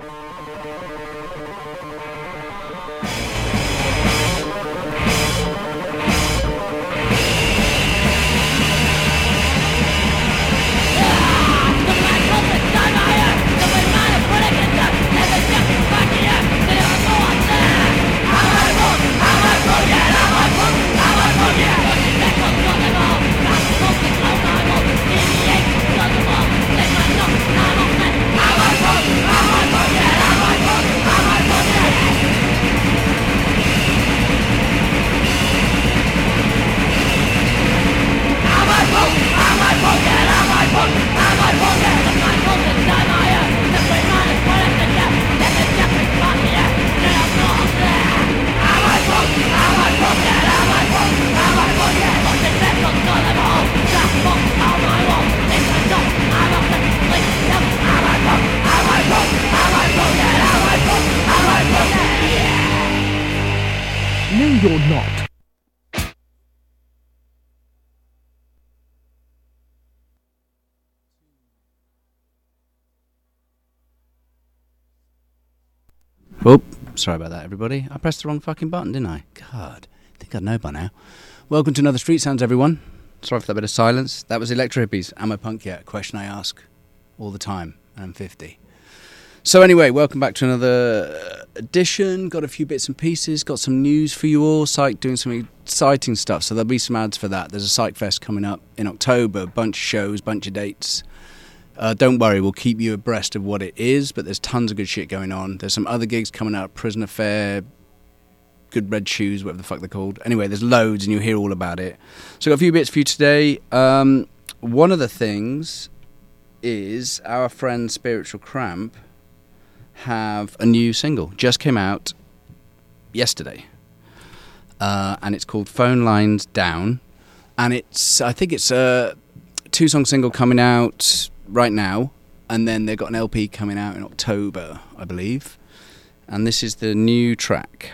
Thank you. Sorry about that, everybody. I pressed the wrong fucking button, didn't I? God, I think I'd know by now. Welcome to another Street Sounds, everyone. Sorry for that bit of silence. That was Electro Hippies. Am I punk yet? A question I ask all the time, and I'm 50. So, anyway, welcome back to another uh, edition. Got a few bits and pieces, got some news for you all. Psych doing some exciting stuff, so there'll be some ads for that. There's a Psych Fest coming up in October, bunch of shows, bunch of dates. Uh, don't worry, we'll keep you abreast of what it is, but there's tons of good shit going on. There's some other gigs coming out, Prison Affair, Good Red Shoes, whatever the fuck they're called. Anyway, there's loads and you'll hear all about it. So, I've got a few bits for you today. Um, one of the things is our friend Spiritual Cramp have a new single, just came out yesterday. Uh, and it's called Phone Lines Down. And it's, I think it's a two song single coming out right now, and then they've got an LP coming out in October, I believe. And this is the new track.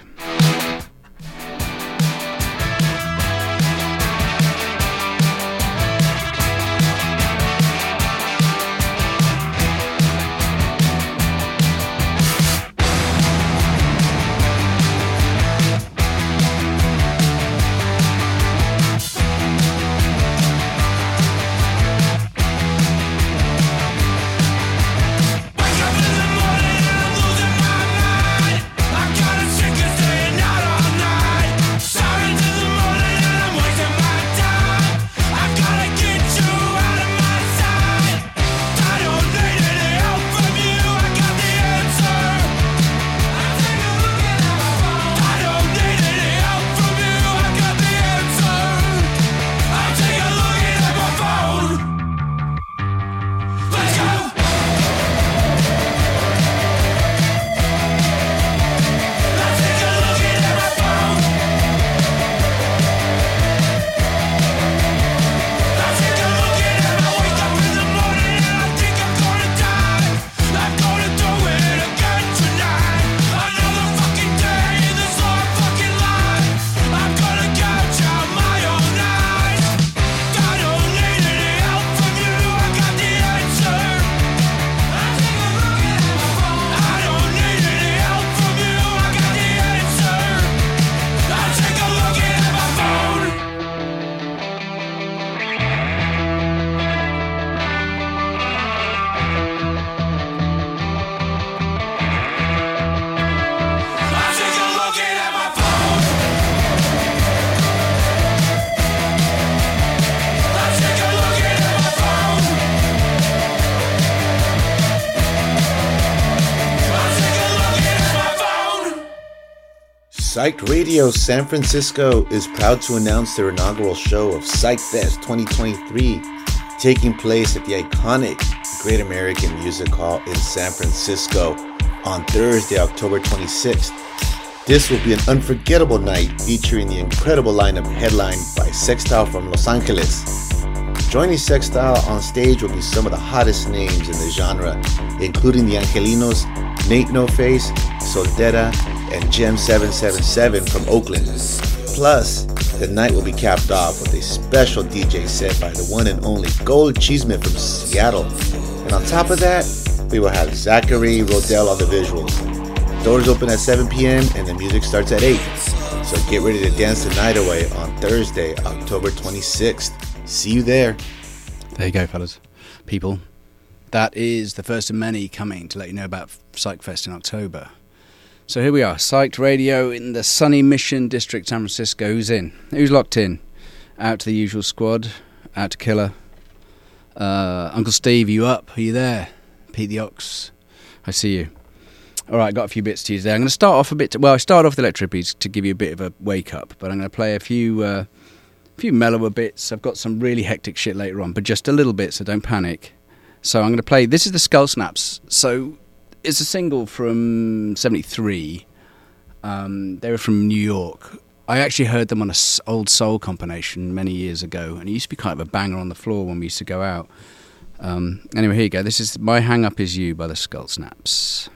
Psyched Radio San Francisco is proud to announce their inaugural show of Psych Fest 2023, taking place at the iconic Great American Music Hall in San Francisco on Thursday, October 26th. This will be an unforgettable night featuring the incredible lineup headlined by Sextile from Los Angeles. Joining Sextile on stage will be some of the hottest names in the genre, including the Angelinos, Nate No Face, Soltera, and Gem 777 from Oakland. Plus, the night will be capped off with a special DJ set by the one and only Gold Cheeseman from Seattle. And on top of that, we will have Zachary Rodell on the visuals. Doors open at 7 p.m. and the music starts at 8. So get ready to dance the night away on Thursday, October 26th. See you there. There you go, fellas. People, that is the first of many coming to let you know about PsychFest in October. So here we are, Psyched Radio in the sunny Mission District, San Francisco. Who's in? Who's locked in? Out to the usual squad. Out to Killer. Uh, Uncle Steve, you up? Are you there? Pete the Ox, I see you. All right, got a few bits to use there. I'm going to start off a bit. To, well, I start off with Electripies to give you a bit of a wake up, but I'm going to play a few, uh, few mellower bits. I've got some really hectic shit later on, but just a little bit, so don't panic. So I'm going to play. This is the Skull Snaps. So it's a single from '73. Um, they were from New York. I actually heard them on an old soul combination many years ago, and it used to be kind of a banger on the floor when we used to go out. Um, anyway, here you go. This is My Hang Up Is You by the Skull Snaps.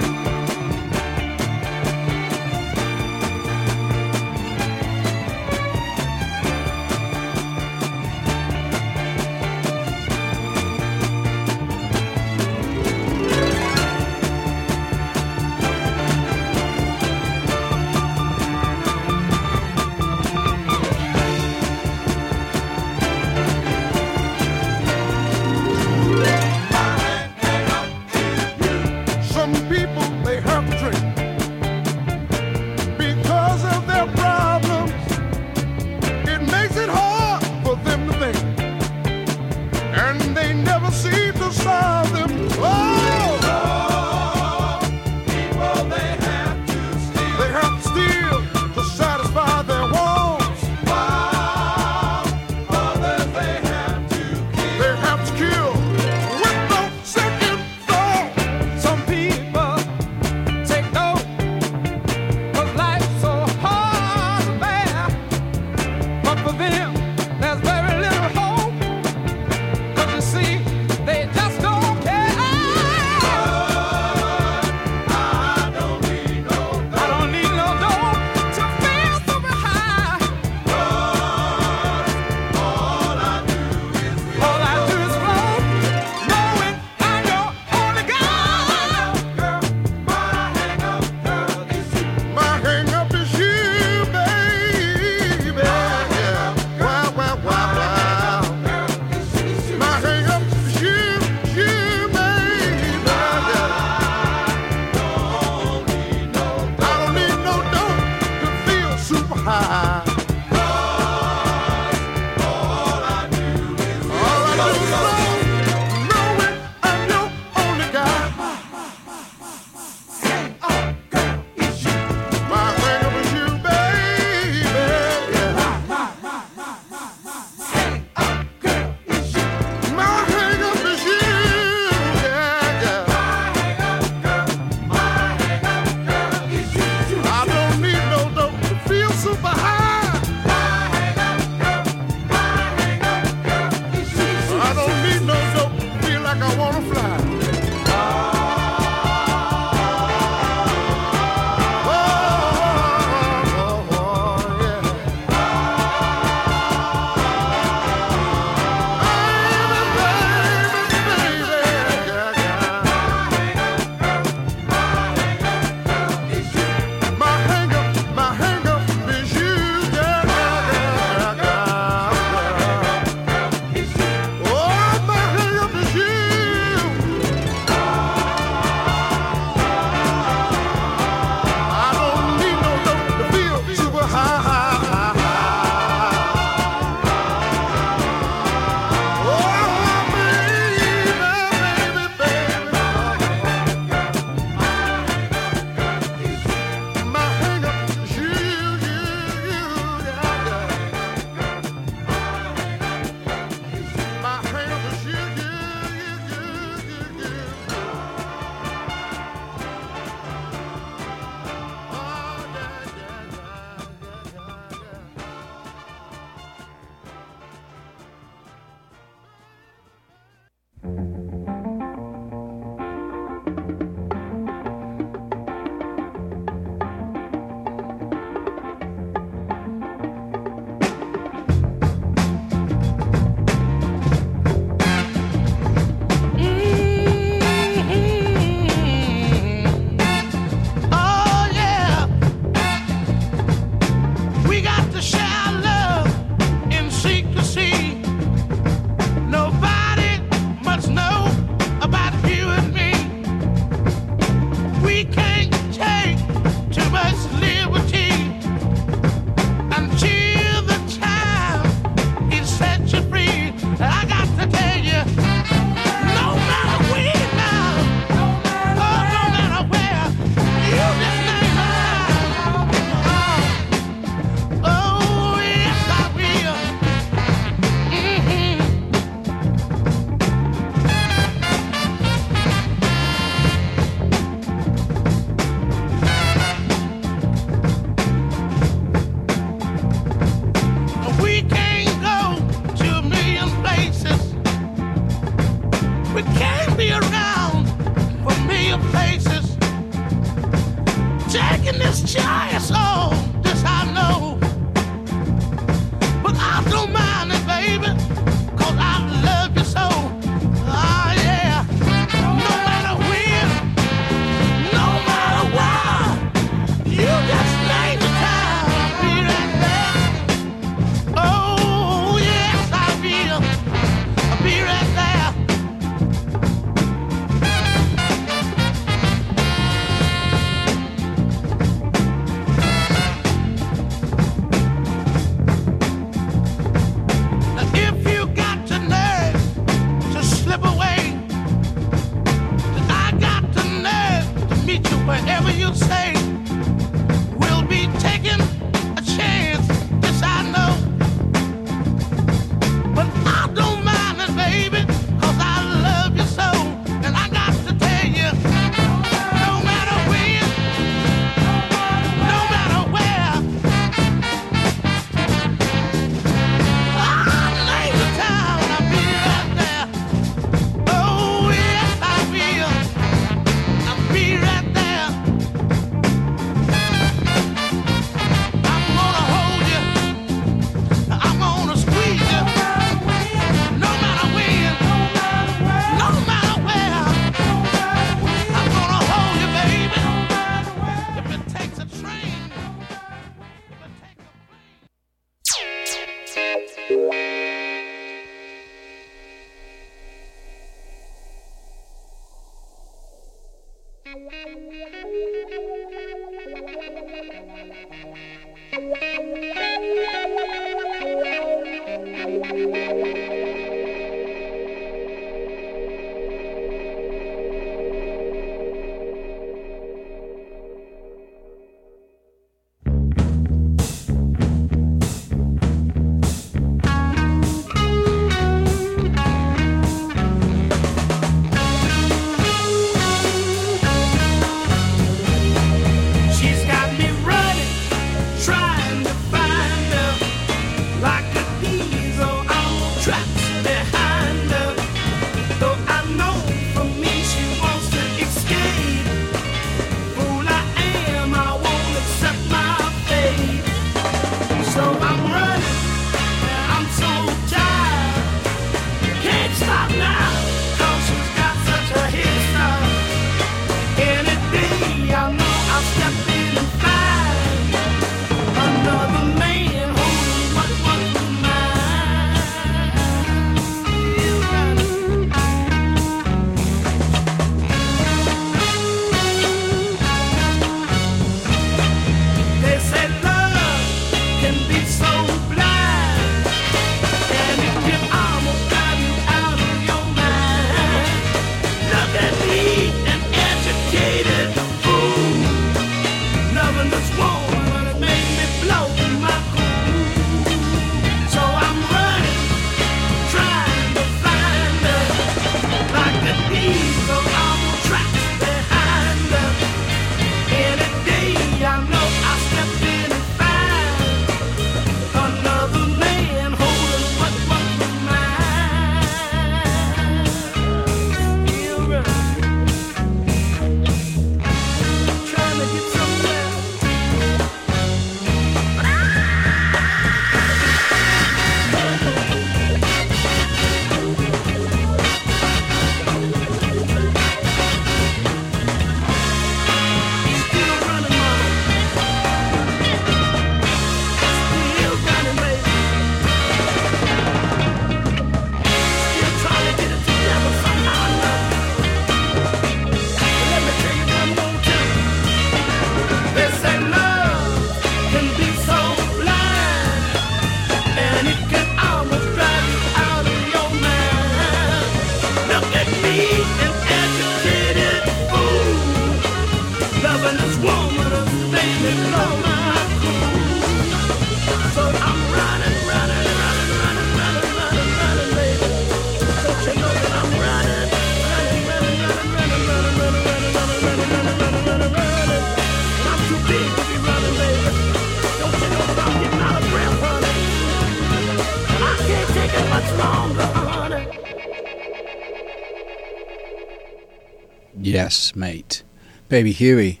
Yes, mate. Baby Huey.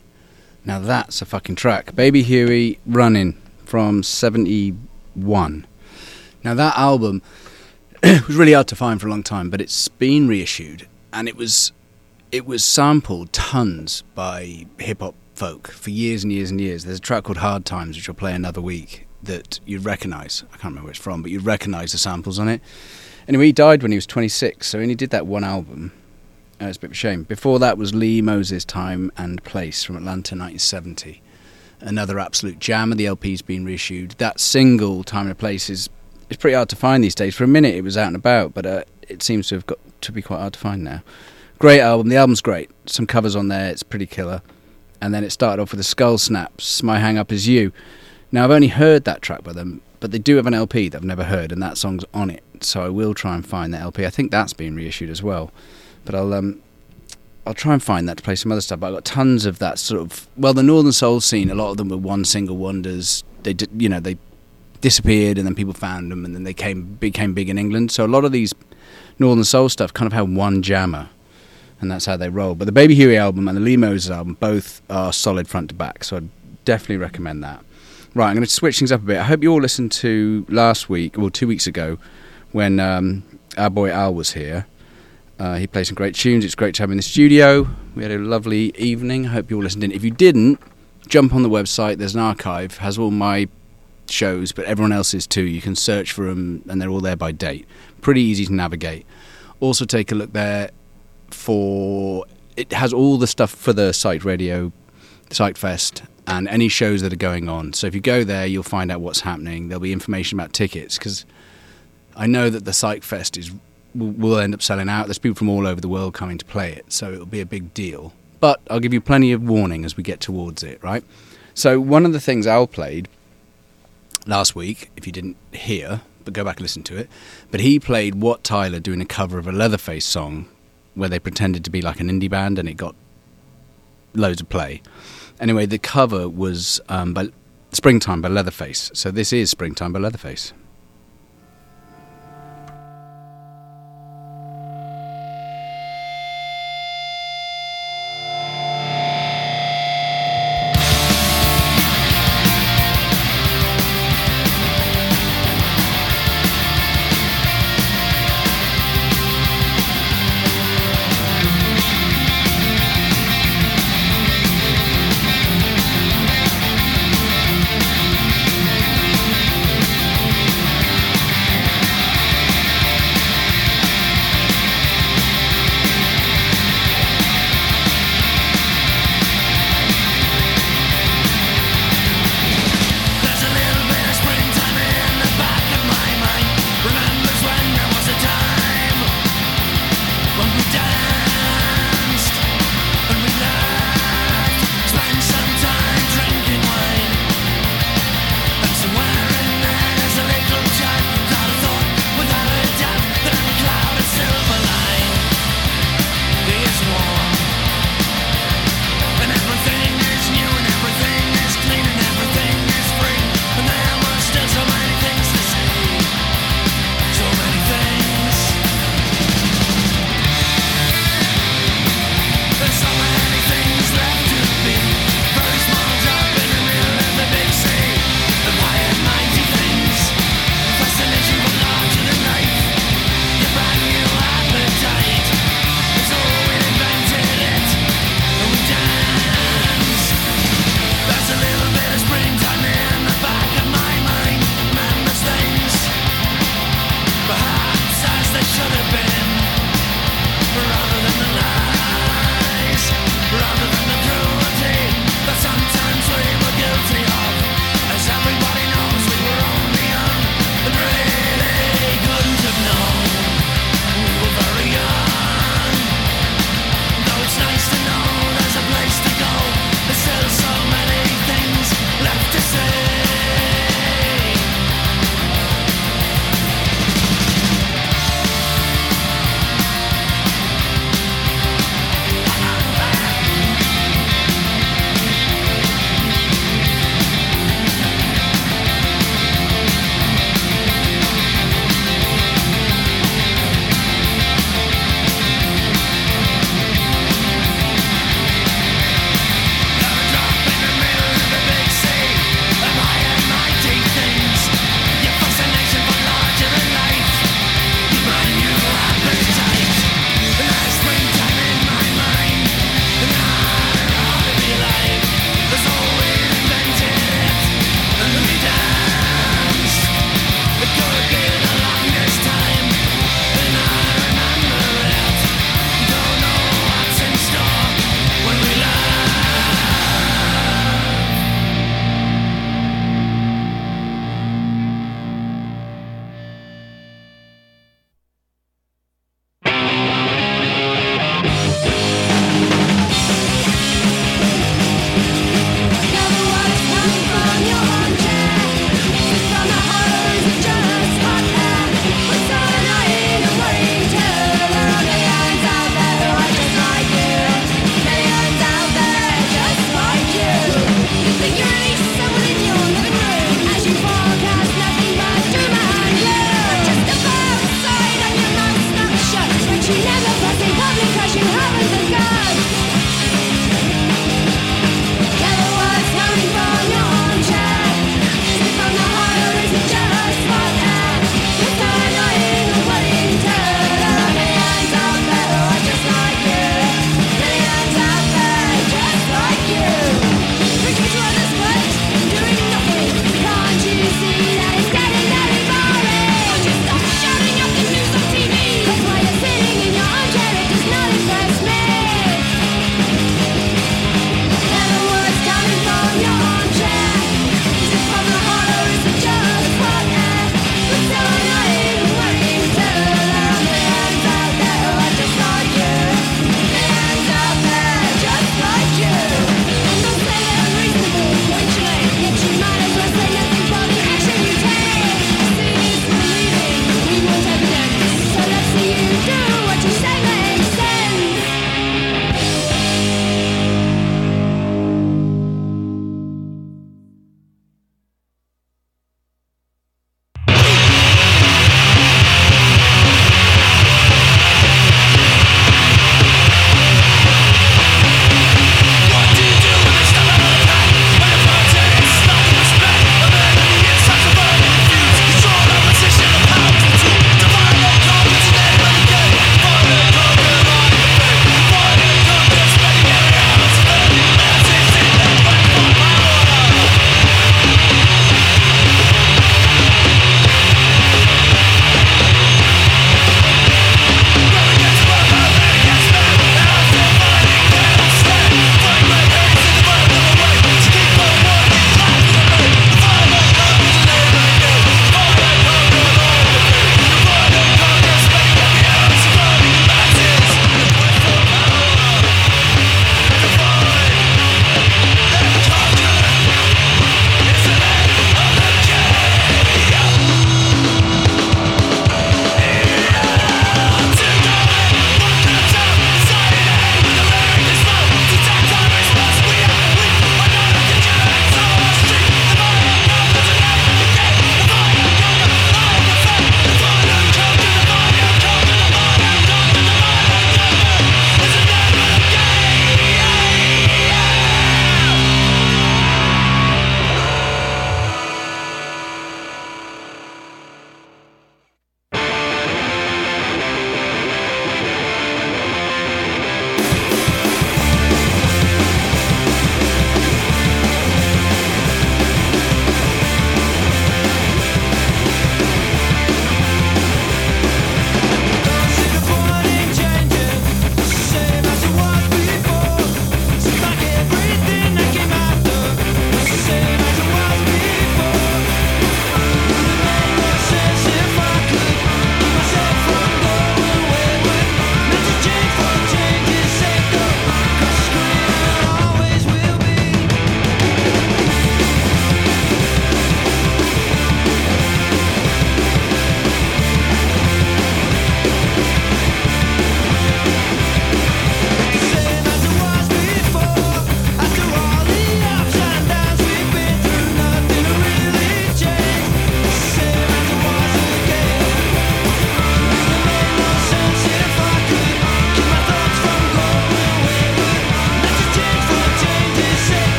Now that's a fucking track. Baby Huey Running from 71. Now that album was really hard to find for a long time, but it's been reissued and it was it was sampled tons by hip hop folk for years and years and years. There's a track called Hard Times which I'll play another week that you'd recognise. I can't remember where it's from, but you'd recognise the samples on it. Anyway, he died when he was 26, so he only did that one album. Uh, it's a bit of a shame. Before that was Lee Moses' Time and Place from Atlanta 1970. Another absolute jam, and the LP's been reissued. That single, Time and Place, is, is pretty hard to find these days. For a minute it was out and about, but uh, it seems to have got to be quite hard to find now. Great album. The album's great. Some covers on there. It's pretty killer. And then it started off with the Skull Snaps. My Hang Up Is You. Now I've only heard that track by them, but they do have an LP that I've never heard, and that song's on it. So I will try and find that LP. I think that's been reissued as well but I'll um, I'll try and find that to play some other stuff. But I've got tons of that sort of well, the Northern Soul scene. A lot of them were one single wonders. They did, you know, they disappeared and then people found them and then they came became big in England. So a lot of these Northern Soul stuff kind of had one jammer, and that's how they roll. But the Baby Huey album and the Lee Moses album both are solid front to back. So I'd definitely recommend that. Right, I'm going to switch things up a bit. I hope you all listened to last week or two weeks ago when um, our boy Al was here uh, he plays some great tunes. It's great to have him in the studio. We had a lovely evening. I hope you all listened in. If you didn't, jump on the website. There's an archive. Has all my shows, but everyone else's too. You can search for them, and they're all there by date. Pretty easy to navigate. Also, take a look there for it has all the stuff for the Psyched Radio, Psyched Fest, and any shows that are going on. So if you go there, you'll find out what's happening. There'll be information about tickets because I know that the Psyched Fest is will end up selling out. There's people from all over the world coming to play it, so it'll be a big deal. But I'll give you plenty of warning as we get towards it, right? So one of the things Al played last week, if you didn't hear, but go back and listen to it, but he played Wat Tyler doing a cover of a Leatherface song where they pretended to be like an indie band and it got loads of play. Anyway, the cover was um, by Springtime by Leatherface. So this is Springtime by Leatherface.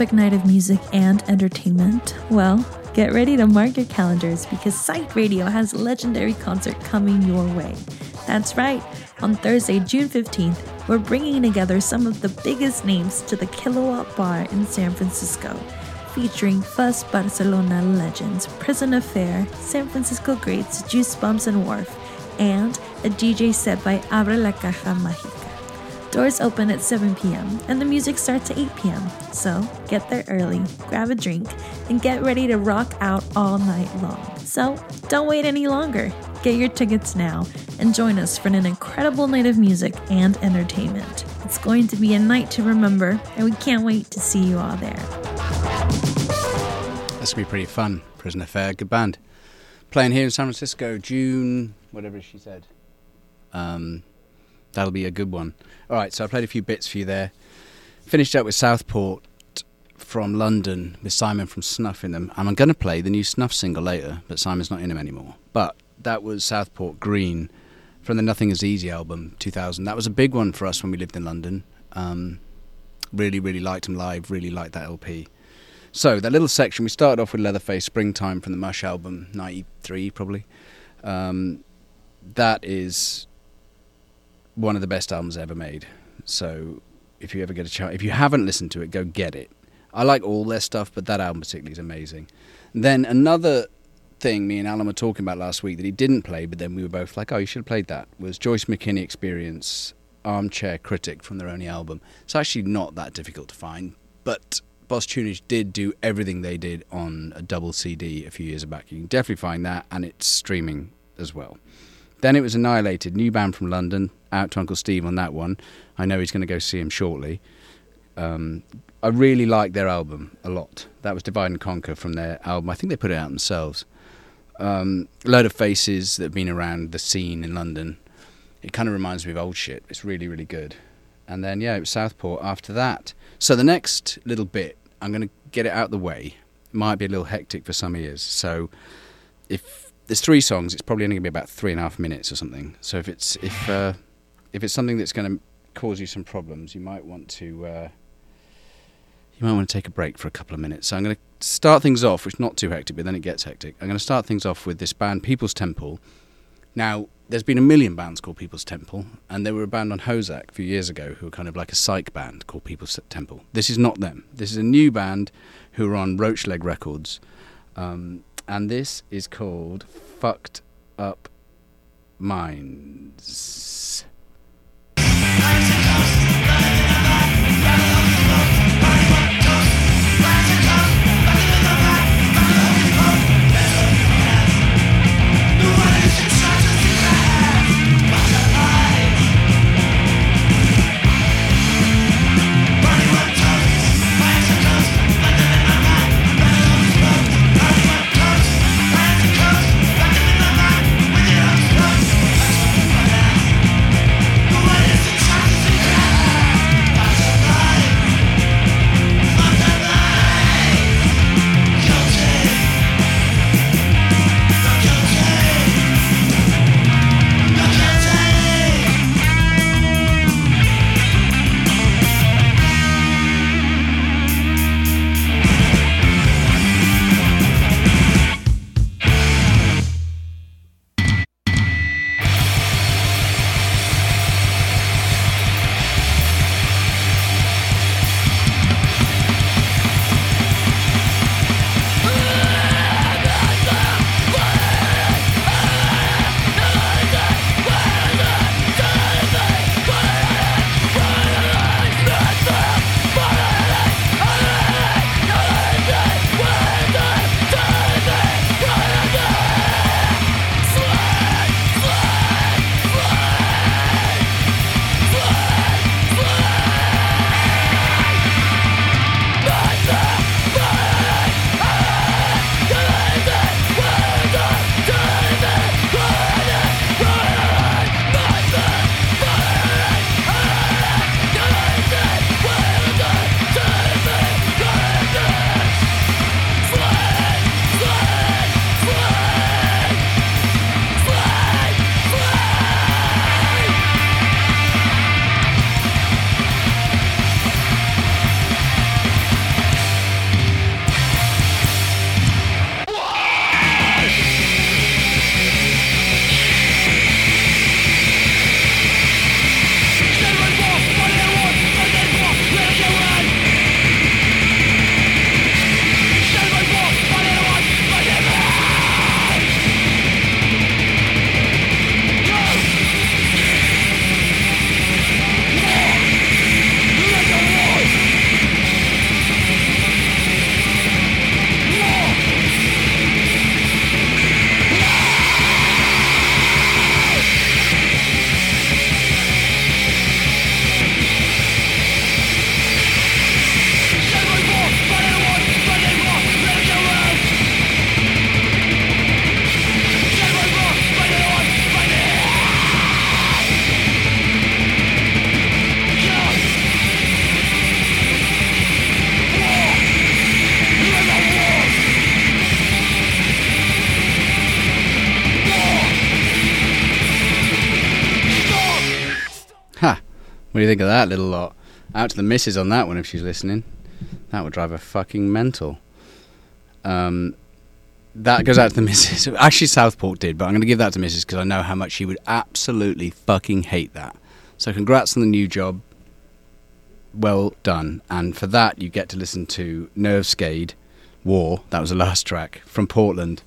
Epic night of music and entertainment? Well, get ready to mark your calendars because Psych Radio has a legendary concert coming your way. That's right, on Thursday, June 15th, we're bringing together some of the biggest names to the Kilowatt Bar in San Francisco, featuring Fuzz Barcelona legends Prison Affair, San Francisco greats Juice Bumps and Wharf, and a DJ set by Abre la Caja Mágica. Doors open at 7 p.m. and the music starts at 8 p.m. So get there early, grab a drink, and get ready to rock out all night long. So don't wait any longer. Get your tickets now and join us for an incredible night of music and entertainment. It's going to be a night to remember, and we can't wait to see you all there. That's to be pretty fun. Prison Affair, good band. Playing here in San Francisco, June, whatever she said. Um, that'll be a good one. All right, so I played a few bits for you there. Finished up with Southport from London with Simon from Snuff in them. And I'm going to play the new Snuff single later, but Simon's not in them anymore. But that was Southport Green from the Nothing Is Easy album, 2000. That was a big one for us when we lived in London. Um, really, really liked them live, really liked that LP. So, that little section, we started off with Leatherface Springtime from the Mush album, 93 probably. Um, that is one of the best albums ever made. So, if you ever get a chance, if you haven't listened to it, go get it. I like all their stuff, but that album particularly is amazing. then another thing me and Alan were talking about last week that he didn't play, but then we were both like, oh, you should have played that, was Joyce McKinney Experience Armchair Critic from their only album. It's actually not that difficult to find, but Boss Tunage did do everything they did on a double CD a few years back. You can definitely find that, and it's streaming as well. Then it was Annihilated, new band from London, out to Uncle Steve on that one. I know he's going to go see him shortly. Um, I really like their album a lot. That was Divide and Conquer from their album. I think they put it out themselves um, a load of faces that have been around the scene in London. It kind of reminds me of old shit. It's really, really good. And then, yeah, it was Southport after that. So the next little bit, I'm going to get it out the way. It might be a little hectic for some ears. So if there's three songs, it's probably only going to be about three and a half minutes or something. So if it's if uh, if it's something that's going to cause you some problems, you might want to uh, you might want to take a break for a couple of minutes. So I'm going to start things off, which is not too hectic, but then it gets hectic. I'm going to start things off with this band, People's Temple. Now, there's been a million bands called People's Temple, and there were a band on HoZac a few years ago who were kind of like a psych band called People's Temple. This is not them. This is a new band who are on Roachleg Records, um, and this is called Fucked Up Minds. What do you think of that little lot? Out to the missus on that one if she's listening. That would drive her fucking mental. Um, that goes out to the missus. Actually, Southport did, but I'm going to give that to missus because I know how much she would absolutely fucking hate that. So, congrats on the new job. Well done. And for that, you get to listen to Nervescade War. That was the last track from Portland.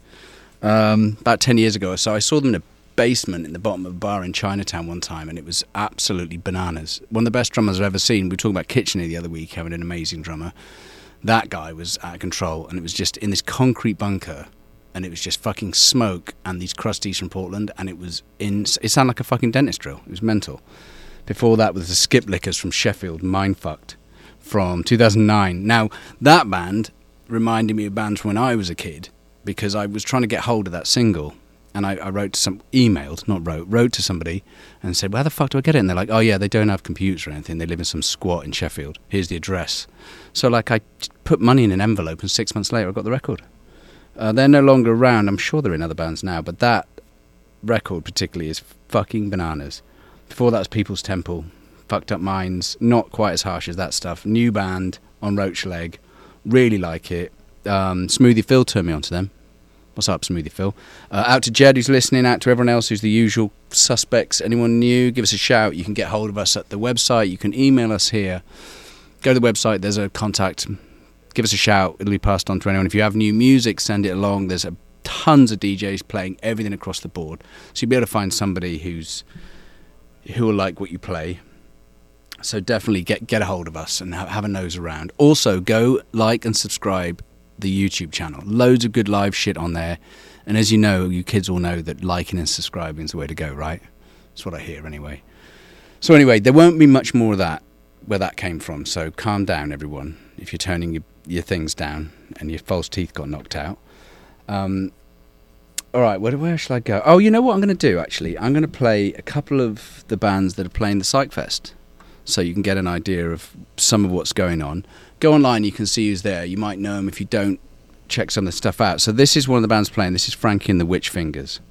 Um, about 10 years ago so, I saw them in a basement in the bottom of a bar in Chinatown one time, and it was absolutely bananas. One of the best drummers I've ever seen. We were talking about Kitchener the other week, having an amazing drummer. That guy was out of control, and it was just in this concrete bunker, and it was just fucking smoke and these crusties from Portland, and it was in. It sounded like a fucking dentist drill. It was mental. Before that was the Skip Lickers from Sheffield, Mindfucked, from 2009. Now that band reminded me of bands when I was a kid because I was trying to get hold of that single and I, I, wrote to some emailed, not wrote, wrote to somebody and said, "Where the fuck do I get it?" And they're like, "Oh yeah, they don't have computers or anything. They live in some squat in Sheffield. Here's the address." So like, I put money in an envelope, and six months later, I got the record. Uh, they're no longer around. I'm sure they're in other bands now, but that record particularly is fucking bananas. Before that was People's Temple, Fucked Up Minds, not quite as harsh as that stuff. New band on Roach Leg, really like it. Um, Smoothie Phil turned me onto them. What's up, Smoothie Phil? Uh, out to Jed who's listening, out to everyone else who's the usual suspects. Anyone new, give us a shout. You can get hold of us at the website. You can email us here. Go to the website, there's a contact. Give us a shout. It'll be passed on to anyone. If you have new music, send it along. There's a, tons of DJs playing everything across the board. So you'll be able to find somebody who's who will like what you play. So definitely get get a hold of us and have, have a nose around. Also, go like and subscribe the YouTube channel. Loads of good live shit on there. And as you know, you kids all know that liking and subscribing is the way to go, right? That's what I hear anyway. So anyway, there won't be much more of that where that came from. So calm down, everyone. If you're turning your, your things down and your false teeth got knocked out. Um, all right, where, where shall I go? Oh, you know what I'm going to do, actually? I'm going to play a couple of the bands that are playing the Psych Fest so you can get an idea of some of what's going on go online, you can see who's there. You might know him if you don't. Check some of the stuff out. So this is one of the bands playing. This is Frankie and the Witch Fingers.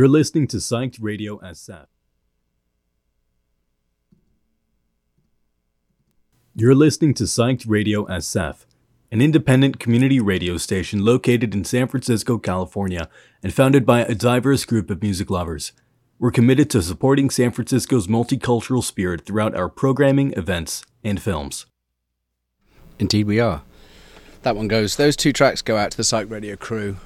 You're listening to Psyched Radio SF. You're listening to Psyched Radio SF, an independent community radio station located in San Francisco, California, and founded by a diverse group of music lovers. We're committed to supporting San Francisco's multicultural spirit throughout our programming, events, and films. Indeed, we are. That one goes. Those two tracks go out to the Psych Radio crew.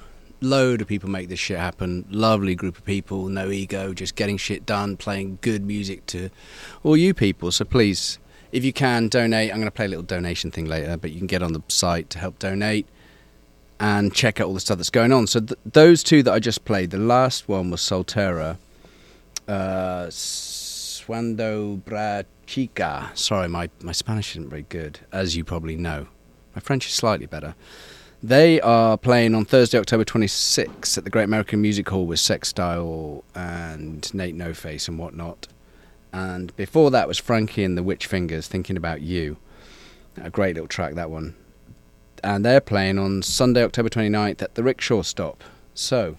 Load of people make this shit happen. Lovely group of people, no ego, just getting shit done, playing good music to all you people. So please, if you can, donate. I'm going to play a little donation thing later, but you can get on the site to help donate and check out all the stuff that's going on. So th- those two that I just played, the last one was Soltera, uh, Swando Brachica. Sorry, my, my Spanish isn't very good, as you probably know. My French is slightly better. They are playing on Thursday, October 26th at the Great American Music Hall with Sextile and Nate No Face and whatnot. And before that was Frankie and the Witch Fingers, Thinking About You. A great little track, that one. And they're playing on Sunday, October 29th at the Rickshaw Stop. So,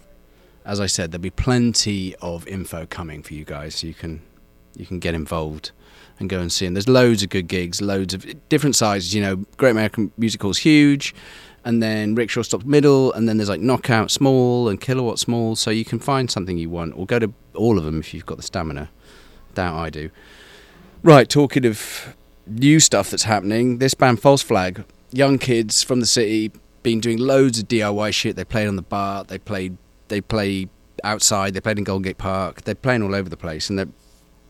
as I said, there'll be plenty of info coming for you guys so you can you can get involved and go and see. And there's loads of good gigs, loads of different sizes. You know, Great American Music Hall's huge, and then Rickshaw Stop's middle, and then there's like Knockout Small and Kilowatt Small. So you can find something you want, or go to all of them if you've got the stamina. Doubt I do. Right, talking of new stuff that's happening, this band False Flag, young kids from the city, been doing loads of DIY shit. They played on the bar, they played, they play outside, they played in Golden Gate Park. They're playing all over the place, and they're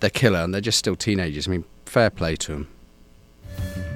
they're killer, and they're just still teenagers. I mean, fair play to them.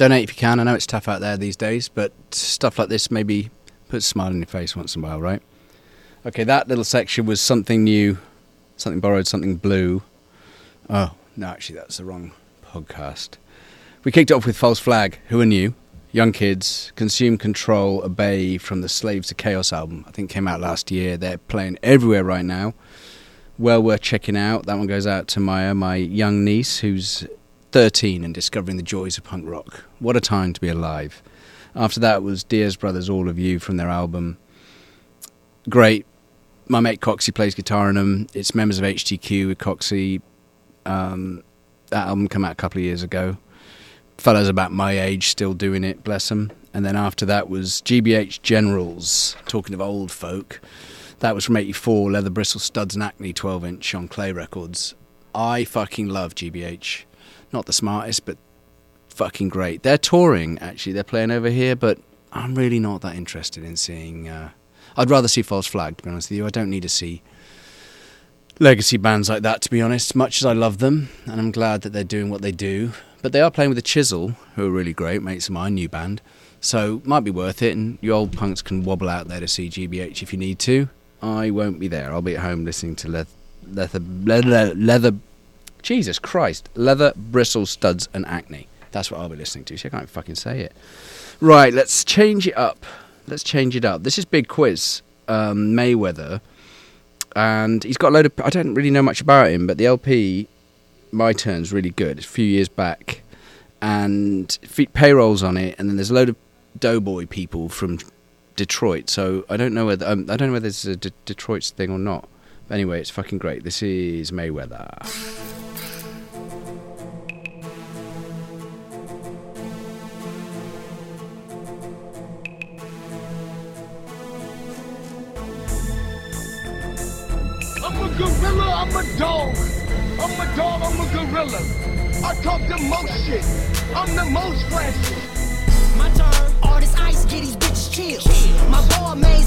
Donate if you can. I know it's tough out there these days, but stuff like this maybe puts a smile on your face once in a while, right? Okay, that little section was something new, something borrowed, something blue. Oh, no, actually, that's the wrong podcast. We kicked off with False Flag. Who are new? Young Kids, Consume Control, Obey from the Slaves to Chaos album. I think came out last year. They're playing everywhere right now. Well worth checking out. That one goes out to Maya, my young niece, who's 13 and discovering the joys of punk rock. What a time to be alive. After that was Diaz Brothers, All of You from their album. Great. My mate Coxie plays guitar in them. It's members of HTQ with Coxie. Um, that album came out a couple of years ago. Fellows about my age still doing it, bless them. And then after that was GBH Generals, talking of old folk. That was from 84, Leather Bristle Studs and Acne 12 inch on Clay Records. I fucking love GBH. Not the smartest, but fucking great. They're touring, actually. They're playing over here, but I'm really not that interested in seeing. Uh, I'd rather see False Flag, to be honest with you. I don't need to see legacy bands like that, to be honest, much as I love them, and I'm glad that they're doing what they do. But they are playing with the Chisel, who are really great, mates of mine, new band. So might be worth it, and you old punks can wobble out there to see GBH if you need to. I won't be there. I'll be at home listening to leather, leather, leather, leather Jesus Christ. Leather, bristle, studs, and acne. That's what I'll be listening to. See, I can't fucking say it. Right, let's change it up. Let's change it up. This is Big Quis, um, Mayweather. And he's got a load of. I don't really know much about him, but the LP, My Turn's really good. It's a few years back. And feet payrolls on it. And then there's a load of doughboy people from Detroit. So I don't know whether. Um, I don't know whether this is a D- Detroit's thing or not. But anyway, it's fucking great. This is Mayweather. gorilla, I'm a dog. I'm a dog, I'm a gorilla. I talk the most shit. I'm the most flashy. My turn. All this ice get these bitches chill. My boy made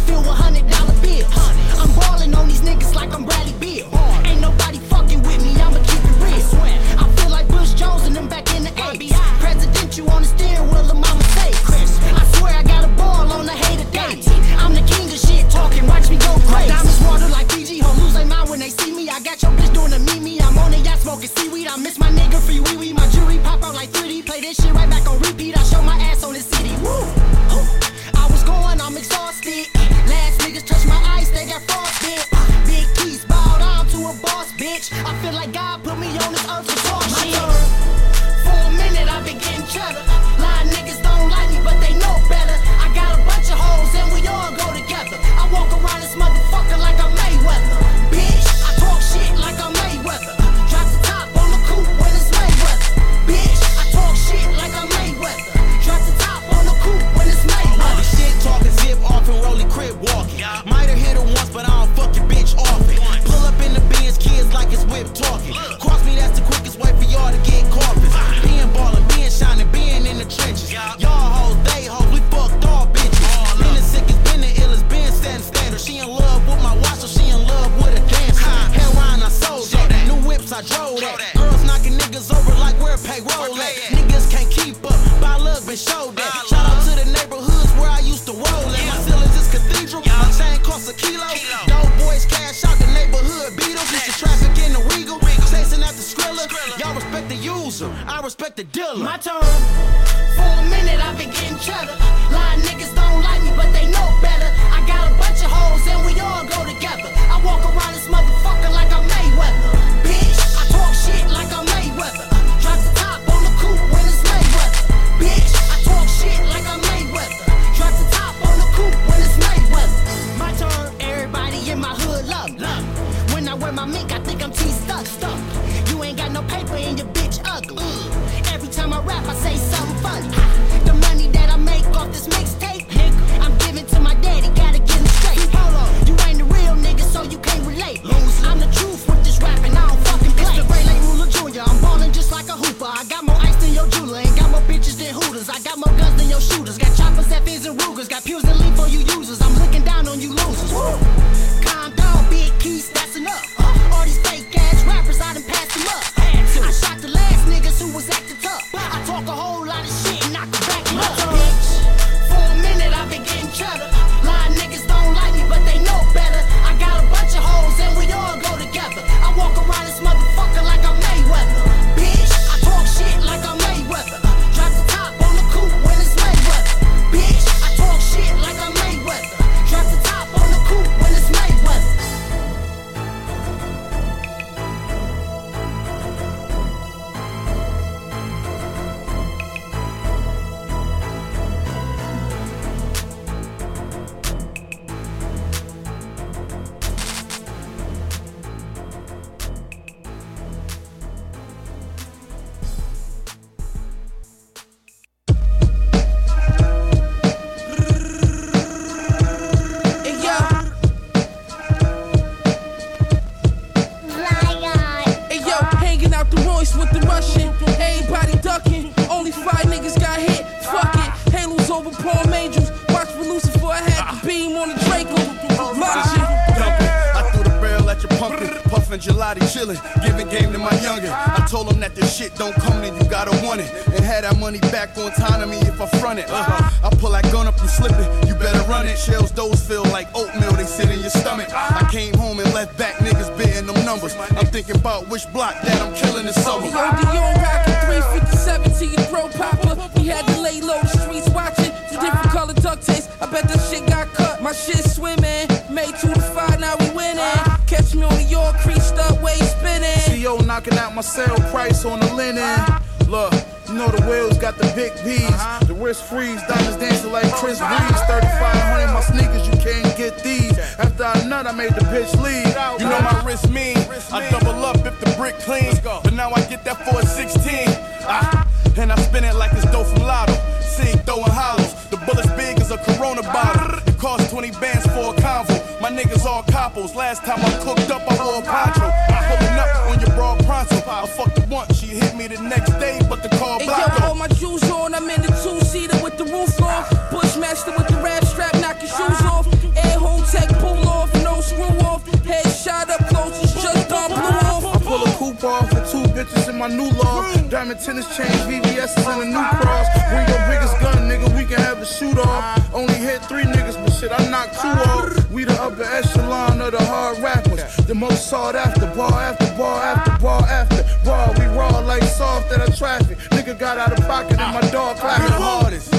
I threw the barrel at your pumpkin. Puffin' gelati, chillin'. Giving game to my younger. I told him that this shit don't come to you, gotta want it. And had that money back on time me if I front it. Uh, I pull that gun up, you slippin'. You better run it. Shells, those feel like oatmeal, they sit in your stomach. I came home and left back niggas bidding them numbers. I'm thinking about which block that I'm killing this summer. Yo, Dion rockin' 357 to your throat popper. We had to lay low, the streets watchin'. Two different color duct tapes. I bet that shit got cut. My shit swimming. Made two to five, now we winning. Catch me on the York, creased up, way spinning. CO knocking out my sale price on the linen. Look, you know the whales got the big P's. The wrist freeze, diamonds dancing like Chris Breeze. 3500 my sneakers, you can't get these. After I nut, I made the bitch leave. You know my wrist mean. I double up if the brick clean. But now I get that for a 16. Ah, and I spin it like it's dough from Lotto. Sing throwing hollows. The bullet's big as a Corona bottle. It cost 20 bands for a convo. My niggas all coppos. Last time I cooked up, I wore a poncho. Pulling up on your broad pronto. I fucked her once, she hit me the next day, but the call Hey blocked yo, her. all my jewels on, I'm in the two-seater with the roof off. Bushmaster with the rap strap, knock your shoes off. Air home tech, pull off, no screw off. Head shot up close, it's just done blew off. I pull a coupe off with two bitches in my new law. Diamond tennis chains, VVS and a new cross. Bring your biggest gun, nigga, we can have a shoot off. Only hit three niggas, but shit, I knocked two off. We the upper echelon of the hard rappers. The most sought after, bar after bar after bar after bar. We raw like soft at a traffic. Nigga got out of pocket and my dog clapping hardest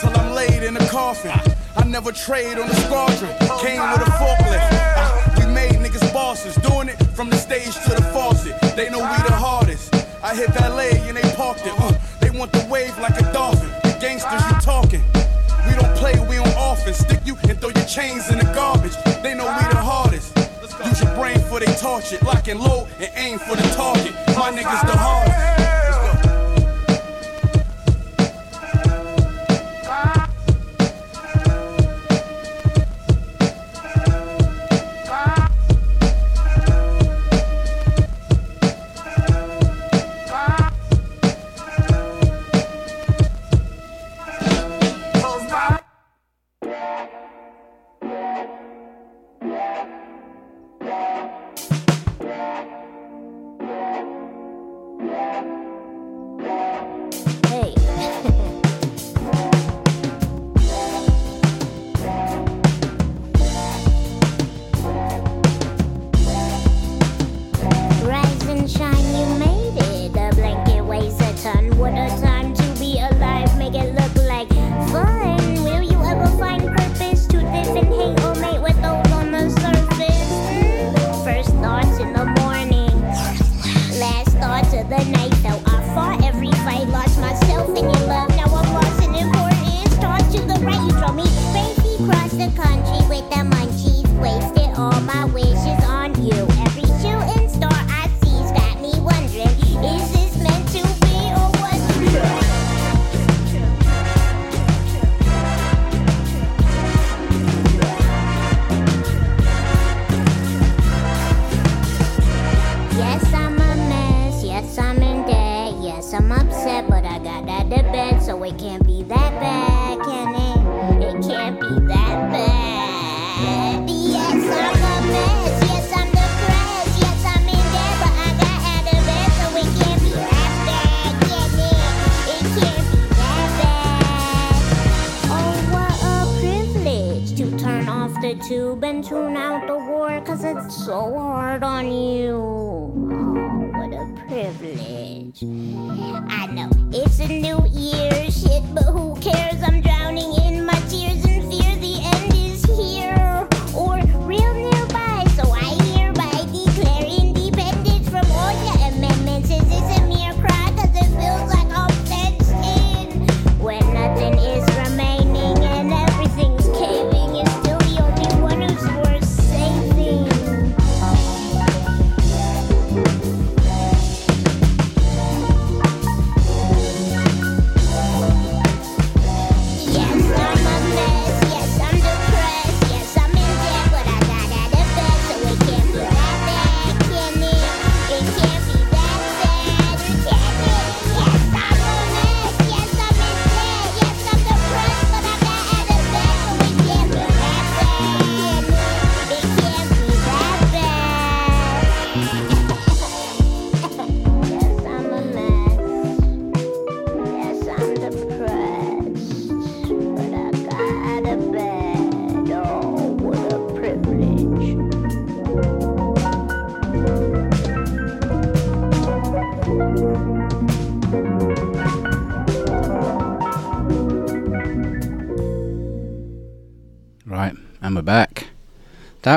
till I'm laid in a coffin. I never trade on the squadron. Came with a forklift. We made niggas bosses, doing it from the stage to the faucet. They know we the hardest. I hit that valet and they parked it. Uh, they want the wave like a dolphin. Gangsters you talking. We don't play, we on offense. Stick you and throw your chains in the garbage. They know we the hardest. Use your brain for they it. Lock and load and aim for the target. My niggas the hardest. Tube and tune out the war, cause it's so hard on you. Oh, what a privilege. I know it's a new year, shit, but who cares? I'm drowning in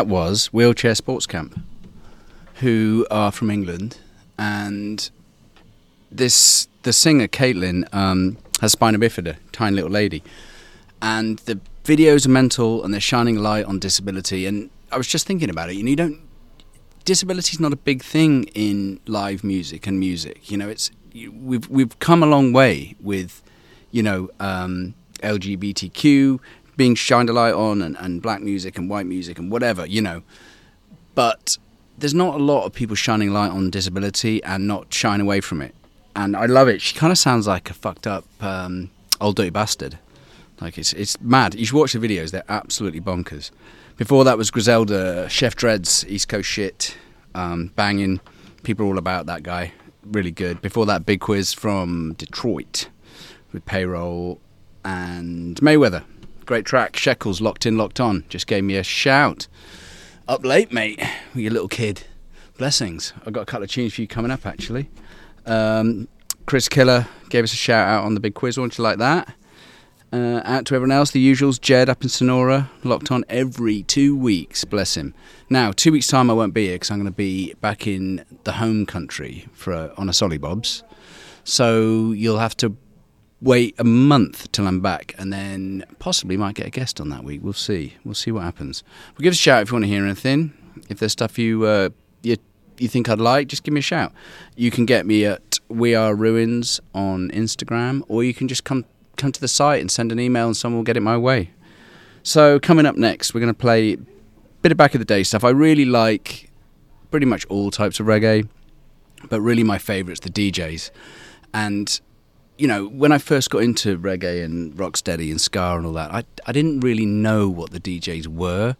That was Wheelchair Sports Camp, who are from England, and this the singer Caitlin um, has spina bifida, tiny little lady, and the videos are mental and they're shining a light on disability. And I was just thinking about it. You know, you don't disability is not a big thing in live music and music. You know, it's we've we've come a long way with, you know, um, LGBTQ being shined a light on, and, and black music and white music and whatever. You know, but there's not a lot of people shining light on disability and not shying away from it. And I love it. She kind of sounds like a fucked up um, old dirty bastard. Like it's it's mad. You should watch the videos. They're absolutely bonkers. Before that was Griselda, Chef Dreads, East Coast shit, um, banging. People are all about that guy. Really good. Before that, Big Quis from Detroit with Payroll and Mayweather. Great track. Shekels, Locked In, Locked On. Just gave me a shout. Up late, mate, with your little kid. Blessings. I've got a couple of tunes for you coming up, actually. Um, Chris Killer gave us a shout out on the Big Quis. Won't you like that? Uh, out to everyone else, the usuals. Jed up in Sonora, locked on every two weeks. Bless him. Now, two weeks' time, I won't be here because I'm going to be back in the home country for a, on a Solly Bobs. So you'll have to wait a month till I'm back, and then possibly might get a guest on that week. We'll see. We'll see what happens. But give us a shout if you want to hear anything. If there's stuff you uh, you you think I'd like, just give me a shout. You can get me at We Are Ruins on Instagram, or you can just come come to the site and send an email, and someone will get it my way. So coming up next, we're going to play a bit of back of the day stuff. I really like pretty much all types of reggae, but really my favourite's the DJs. And you know, when I first got into reggae and rocksteady and ska and all that, I I didn't really know what the DJs were,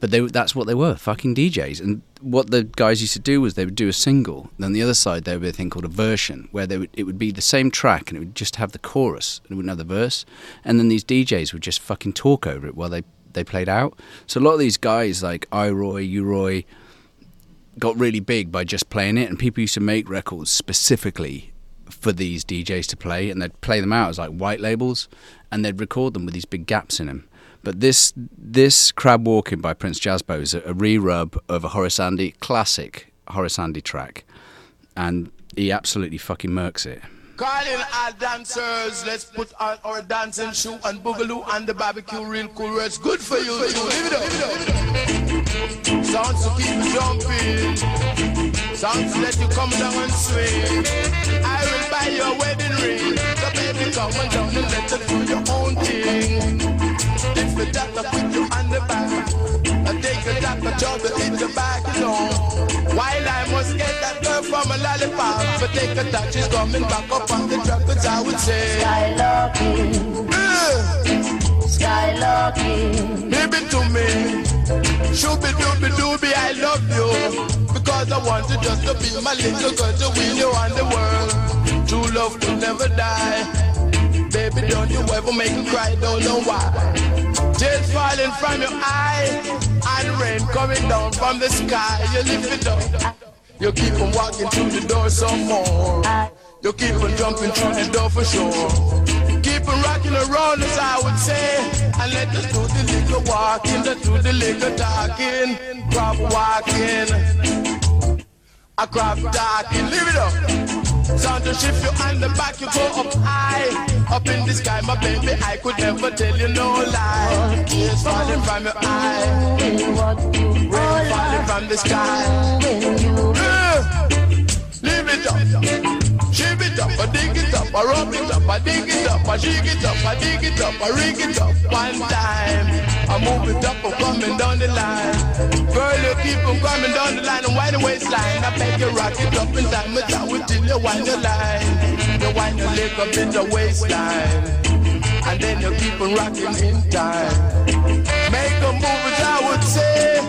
but they that's what they were, fucking DJs. And what the guys used to do was they would do a single, then the other side there would be a thing called a version, where they would it would be the same track and it would just have the chorus and it wouldn't have the verse, and then these DJs would just fucking talk over it while they they played out. So a lot of these guys like I-Roy, U-Roy, got really big by just playing it, and people used to make records specifically for these DJs to play, and they'd play them out as like white labels, and they'd record them with these big gaps in them. But this this Crab Walking by Prince Jazzbo is a, a re-rub of a Horace Andy classic Horace Andy track, and he absolutely fucking murks it. Calling all dancers, let's put on our dancing shoe and boogaloo and the barbecue real cool. It's good for you. too. Live it up. Sounds to keep you jumping. Sounds to let you come down and swing. I will buy your wedding ring. So baby, come on down and let you do your own thing. If the doctor put you on the back, I take a doctor job to hit the back, you know. While I must get that girl from a lollipop, but take a touch, she's coming back up on the but I would say. Skylarking. Give it to me. Shooby dooby dooby, I love you. Because I want you just to be my little girl to win you on the world. True love will never die. Baby, don't you ever make me cry, don't know why. Tears falling from your eyes and rain coming down from the sky. You lift it up. You keep on walking through the door some more. You keep on jumping through the door for sure. Keep on rocking around as I would say. And let us do the little walking, let's do the little talking. Crop walking. I crop talking, live it up. Sound to shift you on the back, you go up high. Up in the sky, my baby, I could never tell you no lie. Tears falling from your eye. Rain falling from the sky. Yeah. Live it up. Ship it up, I dig it up, I rub it up, I dig it up, I shake it up, I dig it up, I rig it up. One time, I move it up, I'm coming down the line. Girl, you keep on coming down the line and wind the waistline. I beg you rock it up in time, it's out till you wind your line. You wind your leg up in the waistline. And then you keep on rocking in time. Make a move, as I would say.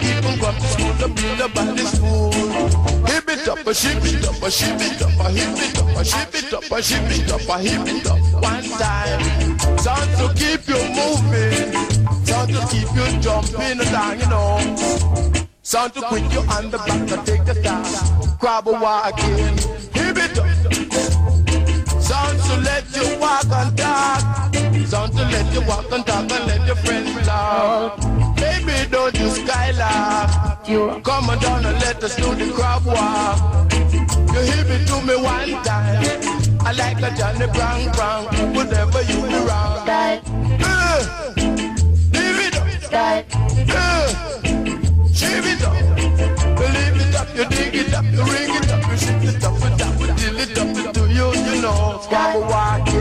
Keep on going to school to build a body school. Hip it up, a ship it up, a ship it up, a hip it up, a ship it up, a ship it up, a hip it up. One time, sound to keep you moving, sound to keep you jumping down, you know. Sound to quit you on the back to take the time. Grab a walking, hip it up. Sound to let you walk and talk. Sound to let you walk and talk and let your friends laugh. Baby, don't you skylark. You come on down and let us do the crab walk. You hit me to me one time. I like a Johnny Brown Brown. Whatever you be wrong. Uh, Leave it up. Uh, Shave it up. Leave it up. You dig it up. You ring it up. You shake it up. You tap it. Deal it up. Do you, you know? Scrap walking.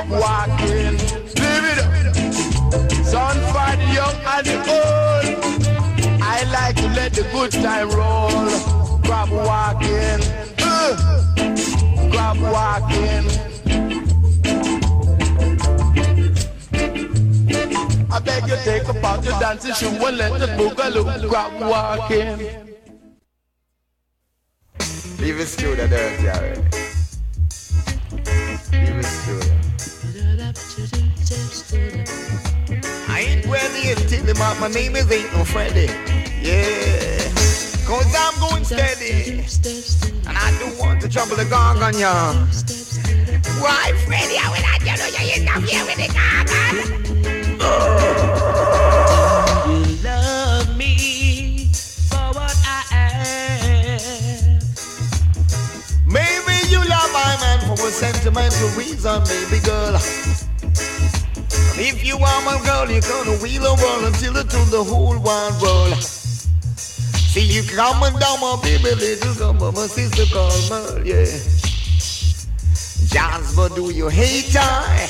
Scrap walking. Leave it up. Son for the young and the old. I like to let the good time roll. Grab walking. Uh, grab walking. I beg you take a about your dancing shoe and let the boogaloo grab walking. Leave it through the dirty already. Leave it through. I ain't ready until the my, my name is ain't no Freddy. Yeah. Cause I'm going steady. And I don't want to trouble the gong on ya. Why, Freddy, I will not tell you you come here with the gong You love me for what I am. Maybe you love my man for a sentimental reason, baby girl. If you are my girl, you're gonna wheel a world until it to the whole wide world. See you coming down, my baby, little girl, my sister called Merle, yeah. Jasper, do you hate I?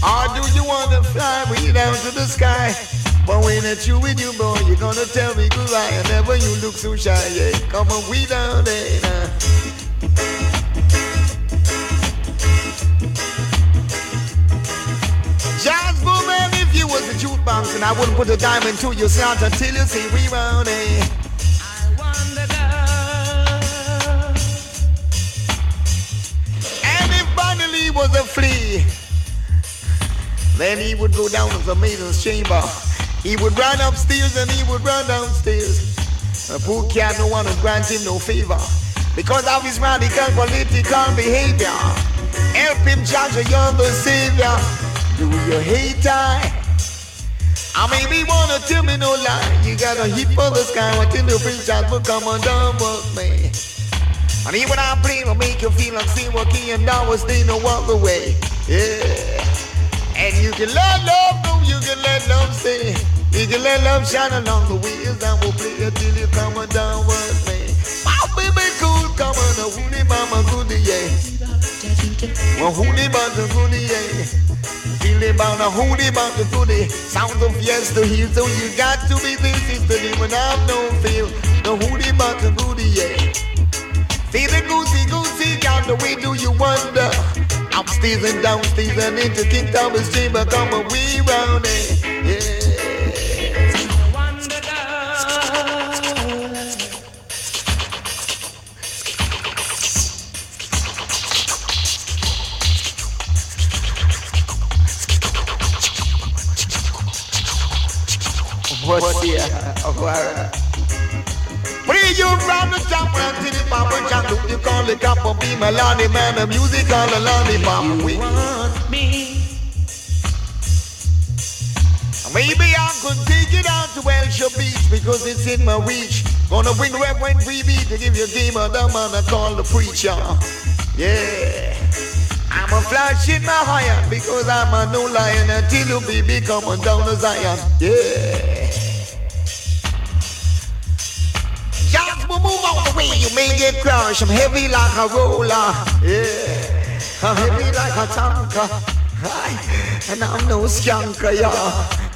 Or do you wanna fly way down to the sky? But when it's you with you, boy, you're gonna tell me goodbye. And never you look so shy, yeah. Come on, we down there now. And I wouldn't put a dime into your sound until you see say rewound, eh? And if was a flea, then he would go down to the maiden's chamber. He would run upstairs and he would run downstairs. A poor cat, no one would grant him no favor because of his radical political behavior. Help him, judge, you're the savior. Do you hate I? I maybe wanna tell me no lie. You got a heat for the sky. What in the prince just will come down with me. And even I play, will make you feel see what key and will stay no walk away. Yeah. And you can let love go, you can let love stay. You can let love shine along the wheels and we'll play it till you come on down with me. My baby cool, come on, a woody mama goody, yeah. Well, hoody but the goody, yeah. Feel about a hoody but the goody. Sound of yes to hear, so you got to be this sister, even I've no feel. The hoody but the goody, yeah. See the goosey goosey down the way, do you wonder? Upstairs and downstairs and into King Thomas chamber, come a wee round it. Yeah. What's here? Free you from the top until the papa jump. Do you call it up or be melody man? The music on the lollipop. We Want me? Maybe I could take it out to Welshire Beach because it's in my reach. Gonna bring Reverend Freebie to give you a game of the man I call the preacher. Yeah. I'm a flash in my iron because I'm a no lion until you baby coming down to Zion. Yeah. Just move out the way, you may get crushed. I'm heavy like a roller. Yeah. I'm heavy like a tanker. Aye. And I'm no skunker, yeah.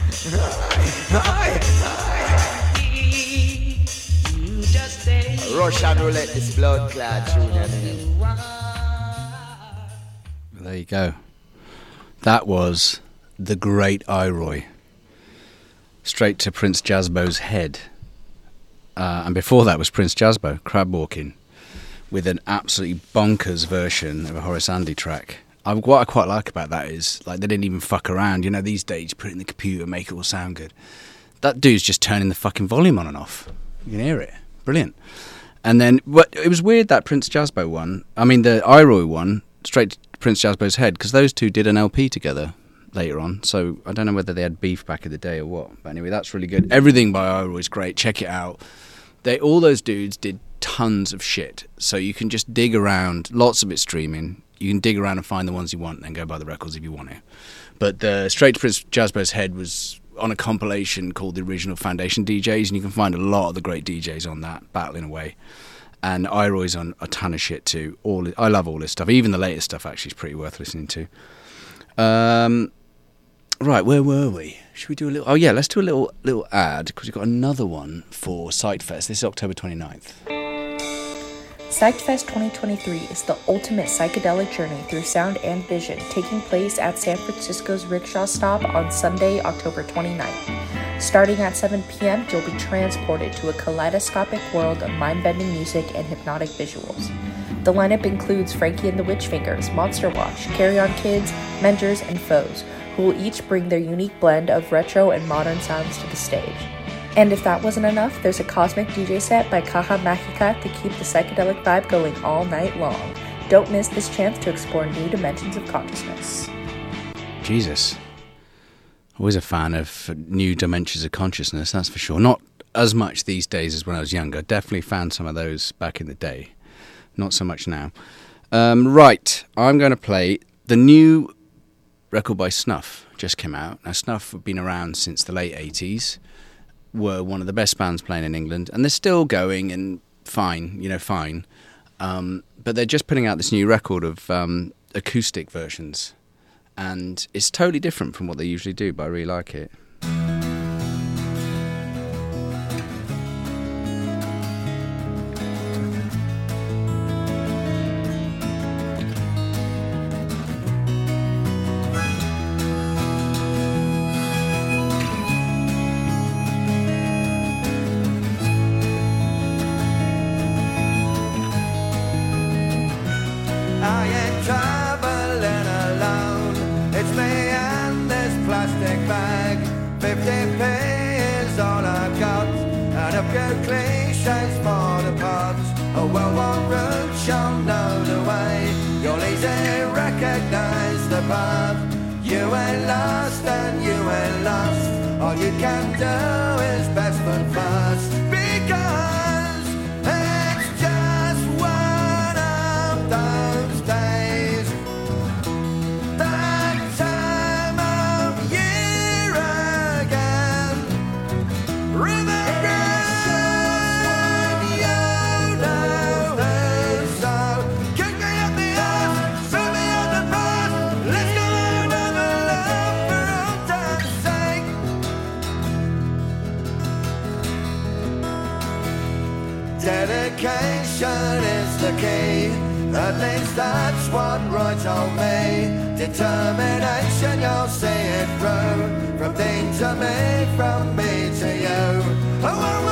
Russian roulette, this blood clot tune. There you go. That was the great I-Roy. Straight to Prince Jazzbo's head. Uh, and before that was Prince Jazzbo, crab walking, with an absolutely bonkers version of a Horace Andy track. I, what I quite like about that is like they didn't even fuck around. You know, these days you put it in the computer, make it all sound good. That dude's just turning the fucking volume on and off. You can hear it. Brilliant. And then, what it was weird that Prince Jazzbo one. I mean, the I-Roy one, straight Prince Jazzbo's head, because those two did an LP together. later on. So I don't know whether they had beef back in the day or what. But anyway, that's really good. Everything by Iro is great. Check it out. They all those dudes did tons of shit. So you can just dig around. Lots of it streaming. You can dig around and find the ones you want, and then go buy the records if you want it. But the Straight to Prince Jazzbo's Head was on a compilation called the Original Foundation DJs, and you can find a lot of the great DJs on that, battling away. And I-Roy's on a ton of shit too. All I love all this stuff. Even the latest stuff actually is pretty worth listening to. Um, right, where were we? Should we do a little? Oh yeah, let's do a little little ad because we've got another one for PsychFest. This is October 29th. PsychFest 2023 is the ultimate psychedelic journey through sound and vision, taking place at San Francisco's Rickshaw Stop on Sunday, October 29th. Starting at 7 p.m., you'll be transported to a kaleidoscopic world of mind bending music and hypnotic visuals. The lineup includes Frankie and the Witchfingers, Monster Watch, Carry On Kids, Mentors, and Foes, who will each bring their unique blend of retro and modern sounds to the stage. And if that wasn't enough, there's a cosmic DJ set by Kaha Mahika to keep the psychedelic vibe going all night long. Don't miss this chance to explore new dimensions of consciousness. Jesus. Always a fan of new dimensions of consciousness, that's for sure. Not as much these days as when I was younger. Definitely found some of those back in the day. Not so much now. Um, right, I'm going to play the new record by Snuff. Just came out. Now, Snuff have been around since the late 80s. Were one of the best bands playing in England, and they're still going and fine, you know, fine. Um, but they're just putting out this new record of um, acoustic versions, and it's totally different from what they usually do. But I really like it. From me to you. A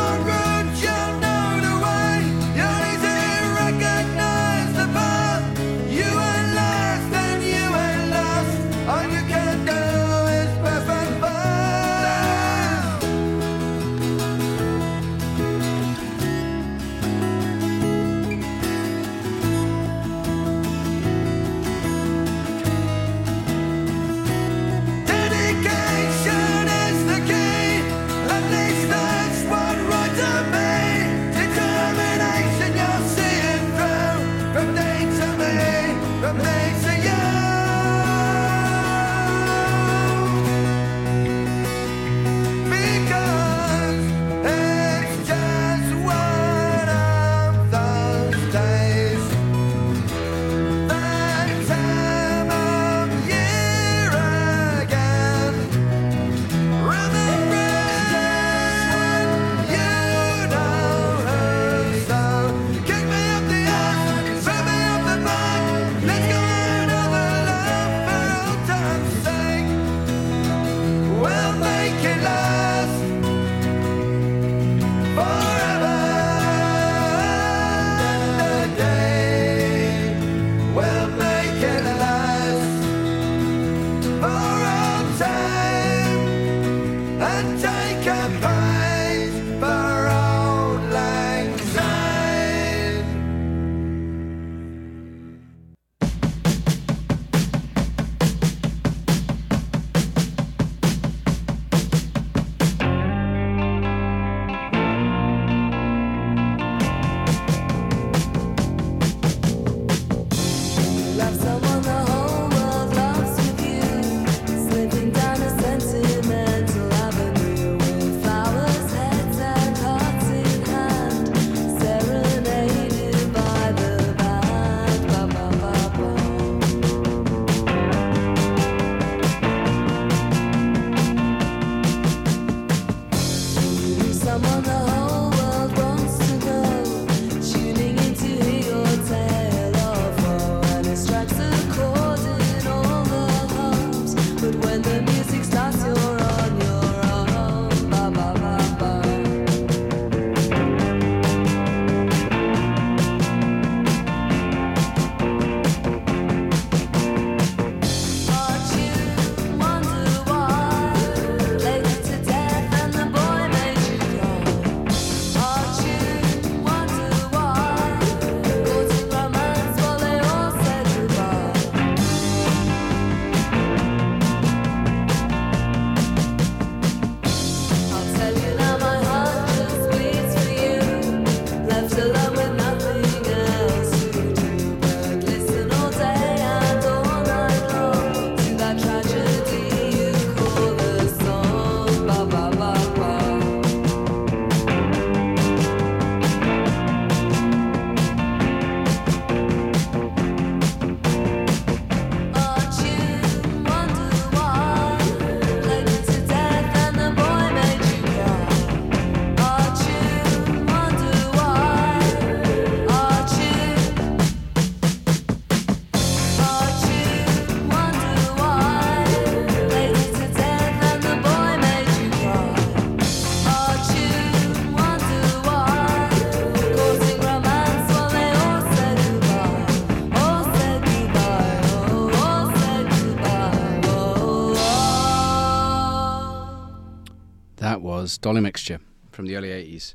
was Dolly Mixture from the early 80s.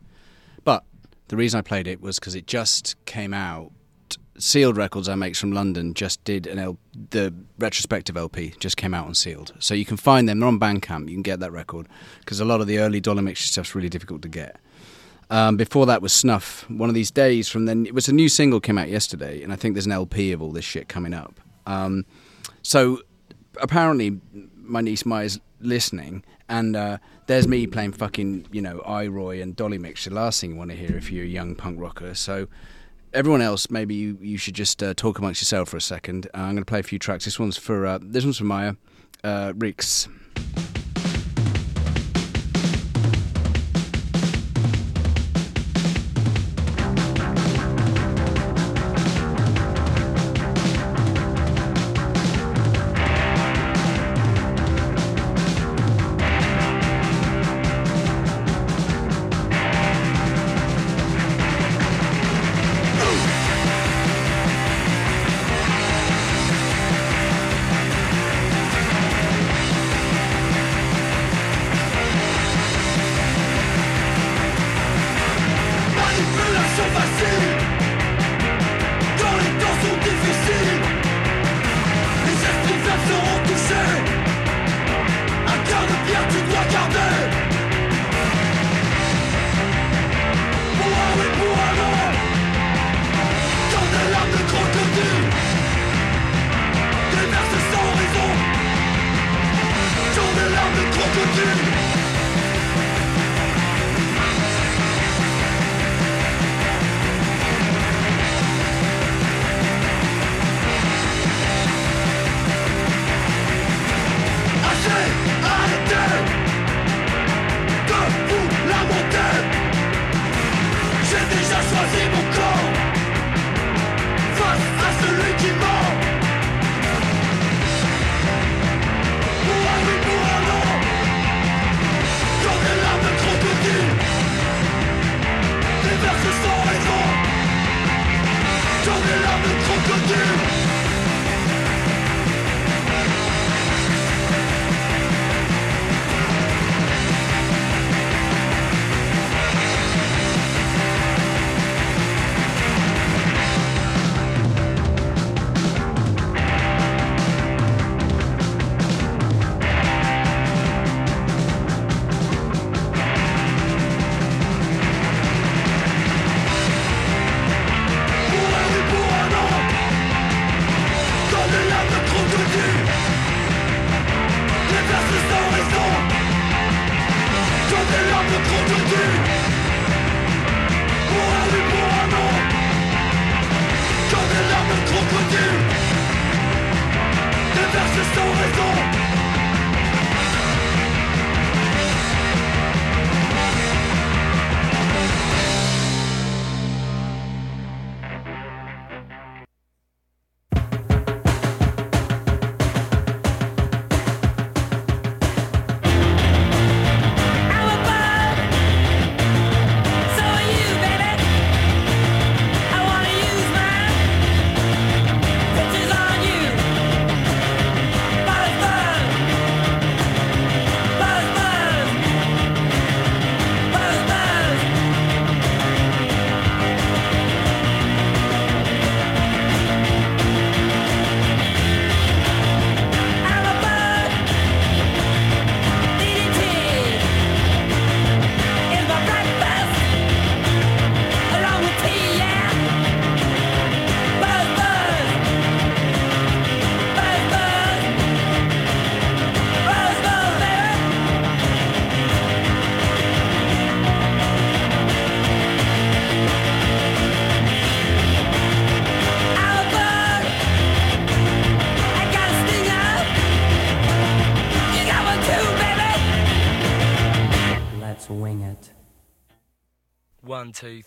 But the reason I played it was because it just came out. Sealed Records, I makes from London, just did an L- the retrospective LP just came out on Sealed, so you can find them. They're on Bandcamp. You can get that record because a lot of the early Dolly Mixture stuff's really difficult to get. Um, before that was Snuff. One of these days from then, it was a new single came out yesterday, and I think there's an LP of all this shit coming up. Um, so apparently, my niece Maya's listening, and uh, there's me playing fucking you know I-Roy and Dolly Mixture. Last thing you want to hear if you're a young punk rocker. So everyone else, maybe you, you should just uh, talk amongst yourself for a second. Uh, I'm going to play a few tracks. This one's for uh, this one's for Maya, uh, Rix.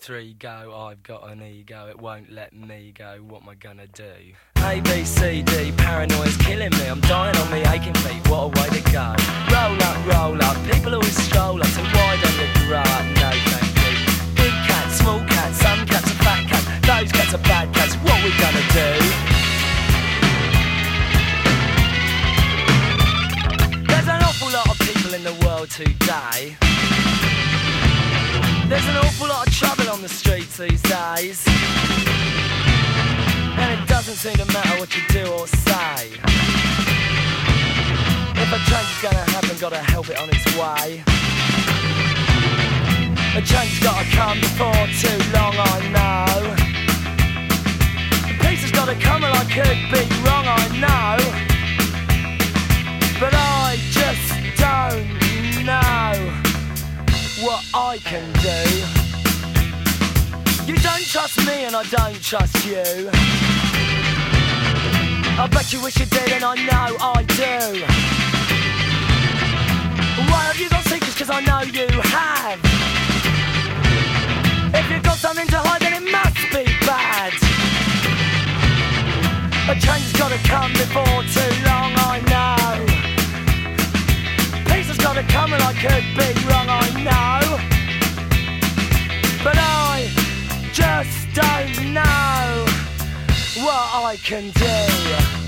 Three, go. I've got an ego, it won't let me go. What am I gonna do? A, B, C, D, paranoia's killing me. I'm dying on me aching feet, what a way to go. Roll up, roll up, people always stroll up, so why don't you grow up? No, thank you. Big cat, small cat, some cats are fat cats, those cats are bad cats, what we gonna do? There's an awful lot of people in the world today. There's an awful lot of trouble on the streets these days. And it doesn't seem to matter what you do or say. If a change is gonna happen, gotta help it on its way. A change's gotta come before too long, I know. Peace has gotta come, and I could be wrong, I know. But I just don't what I can do. You don't trust me, and I don't trust you. I bet you wish you did, and I know I do. Why have you got secrets? Cause I know you have. If you've got something to hide, then it must be bad. A change's gotta come before too long, I know. I could be wrong, I know. But I just don't know what I can do.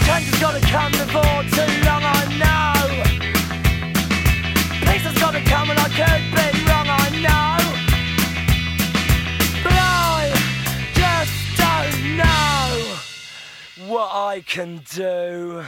A change has gotta come before too long I know. Peace has gotta come and I could be wrong I know. But I just don't know what I can do.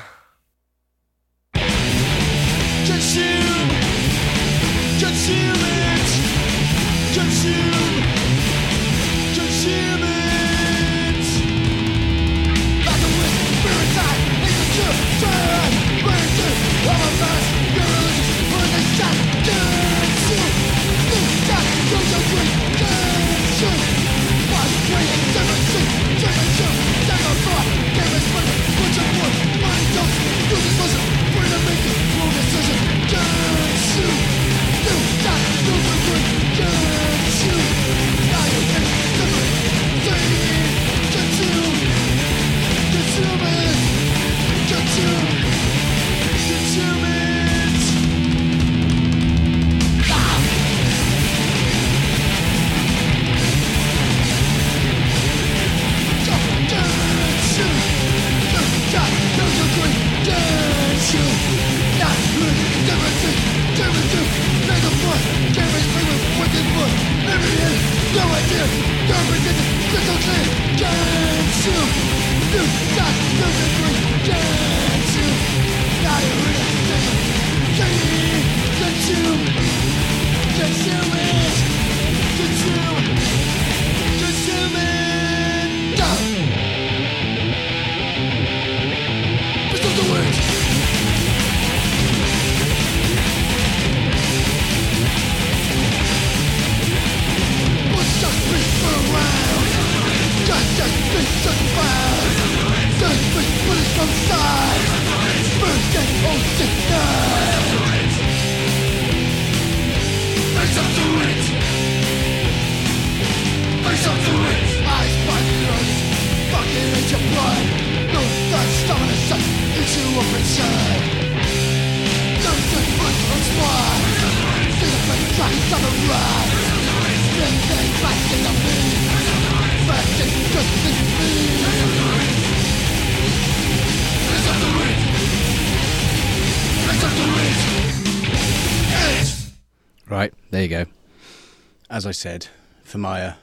As I said, for uh,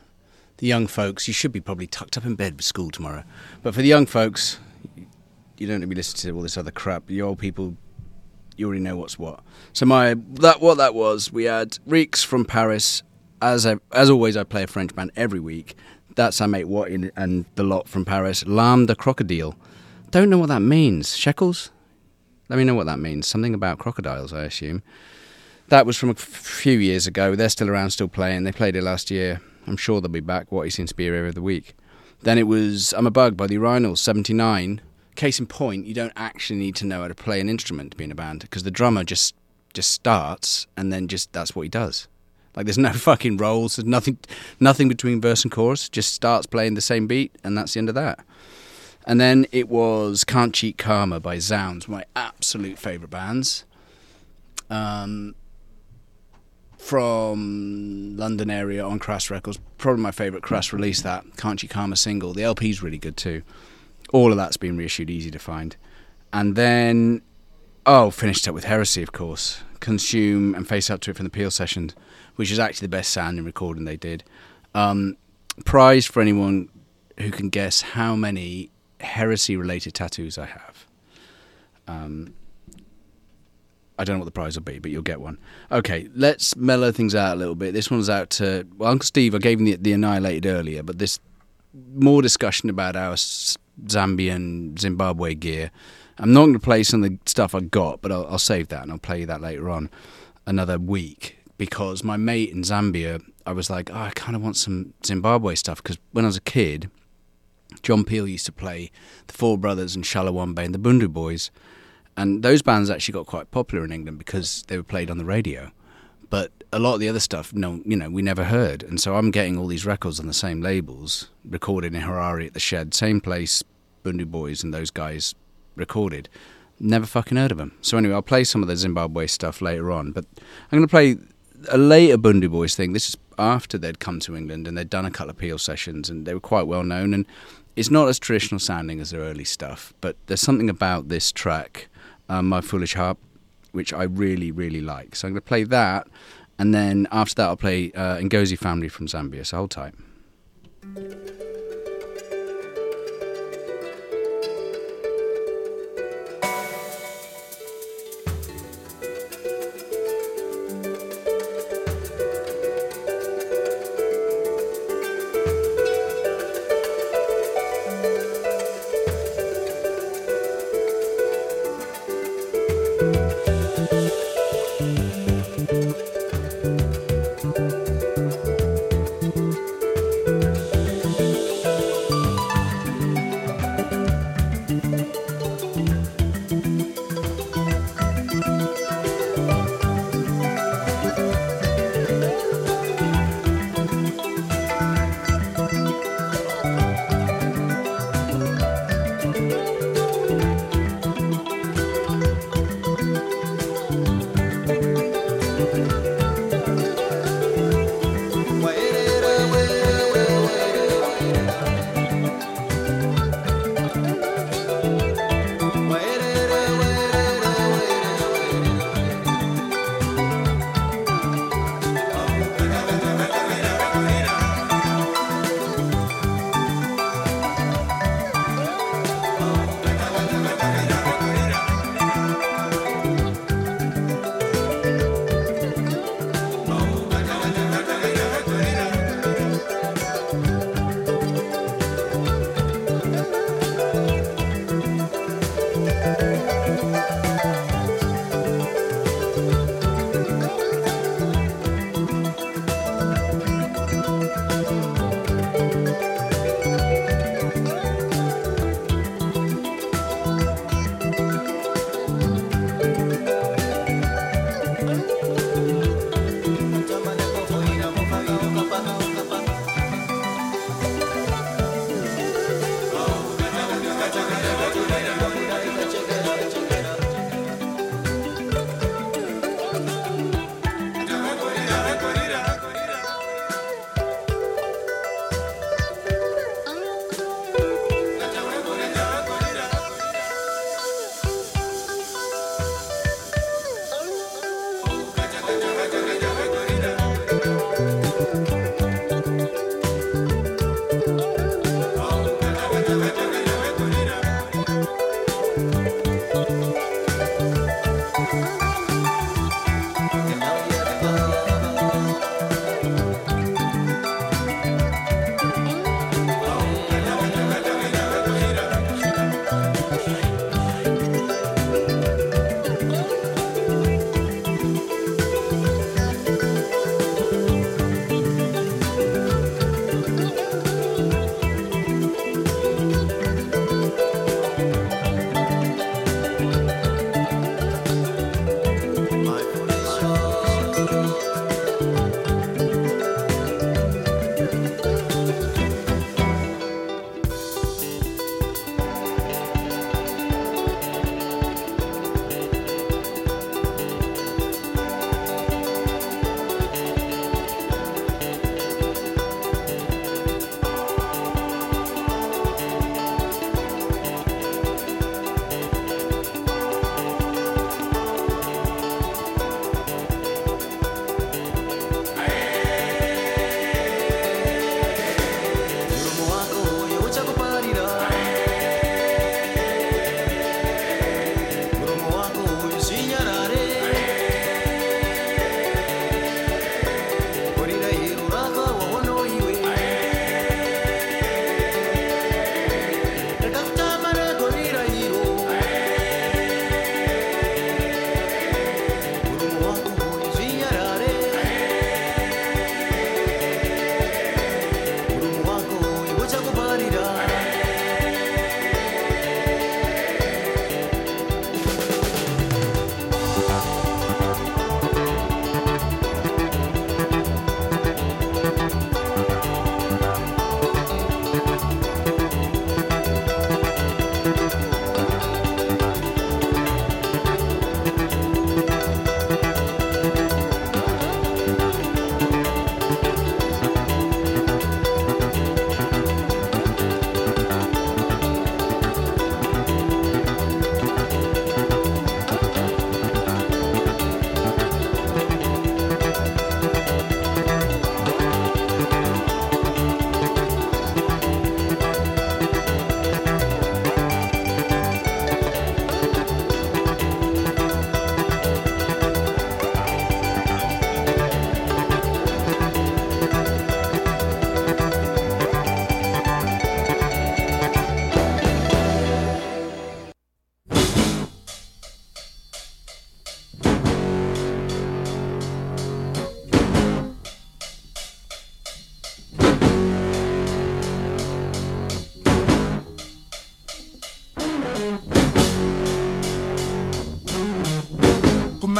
the young folks, you should be probably tucked up in bed for school tomorrow. But for the young folks, you don't need to be listening to all this other crap. The old people, you already know what's what. So my that what that was, we had Reeks from Paris. As I, as always, I play a French band every week. That's our mate Wattin and the lot from Paris. L'âme the crocodile. Don't know what that means. Shekels? Let me know what that means. Something about crocodiles, I assume. That was from a few years ago. They're still around, still playing. They played it last year. I'm sure they'll be back. What he seems to be area of the week. Then it was I'm a Bug by the Urinals, 79. Case in point, you don't actually need to know how to play an instrument to be in a band because the drummer just just starts and then just that's what he does. Like there's no fucking rolls, there's nothing nothing between verse and chorus, just starts playing the same beat and that's the end of that. And then it was Can't Cheat Karma by Zounds, my absolute favourite bands. Um, from London area on Crass Records, probably my favourite Crass release. That Can't You Calm a single. The LP's really good too. All of that's been reissued, easy to find. And then, oh, finished up with Heresy, of course. Consume and Face Up to It from the Peel sessions, which is actually the best sounding recording they did. Um, prize for anyone who can guess how many heresy related tattoos I have. Um, I don't know what the prize will be, but you'll get one. Okay, let's mellow things out a little bit. This one's out to well, Uncle Steve. I gave him the, the Annihilated earlier, but this more discussion about our Zambian Zimbabwe gear. I'm not going to play some of the stuff I got, but I'll, I'll save that and I'll play that later on another week because my mate in Zambia, I was like, oh, I kind of want some Zimbabwe stuff because when I was a kid, John Peel used to play the Four Brothers and Shalawambe and the Bhundu Boys, and those bands actually got quite popular in England because they were played on the radio. But a lot of the other stuff, no, you know, we never heard, and so I'm getting all these records on the same labels, recorded in Harare at the Shed, same place, Bhundu Boys and those guys recorded. Never fucking heard of them. So anyway, I'll play some of the Zimbabwe stuff later on, but I'm going to play a later Bhundu Boys thing. This is after they'd come to England and they'd done a couple of Peel sessions and they were quite well known. And it's not as traditional sounding as their early stuff, but there's something about this track, um, My Foolish Heart, which I really, really like. So I'm going to play that, and then after that, I'll play uh, Ngozi Family from Zambia. So hold tight.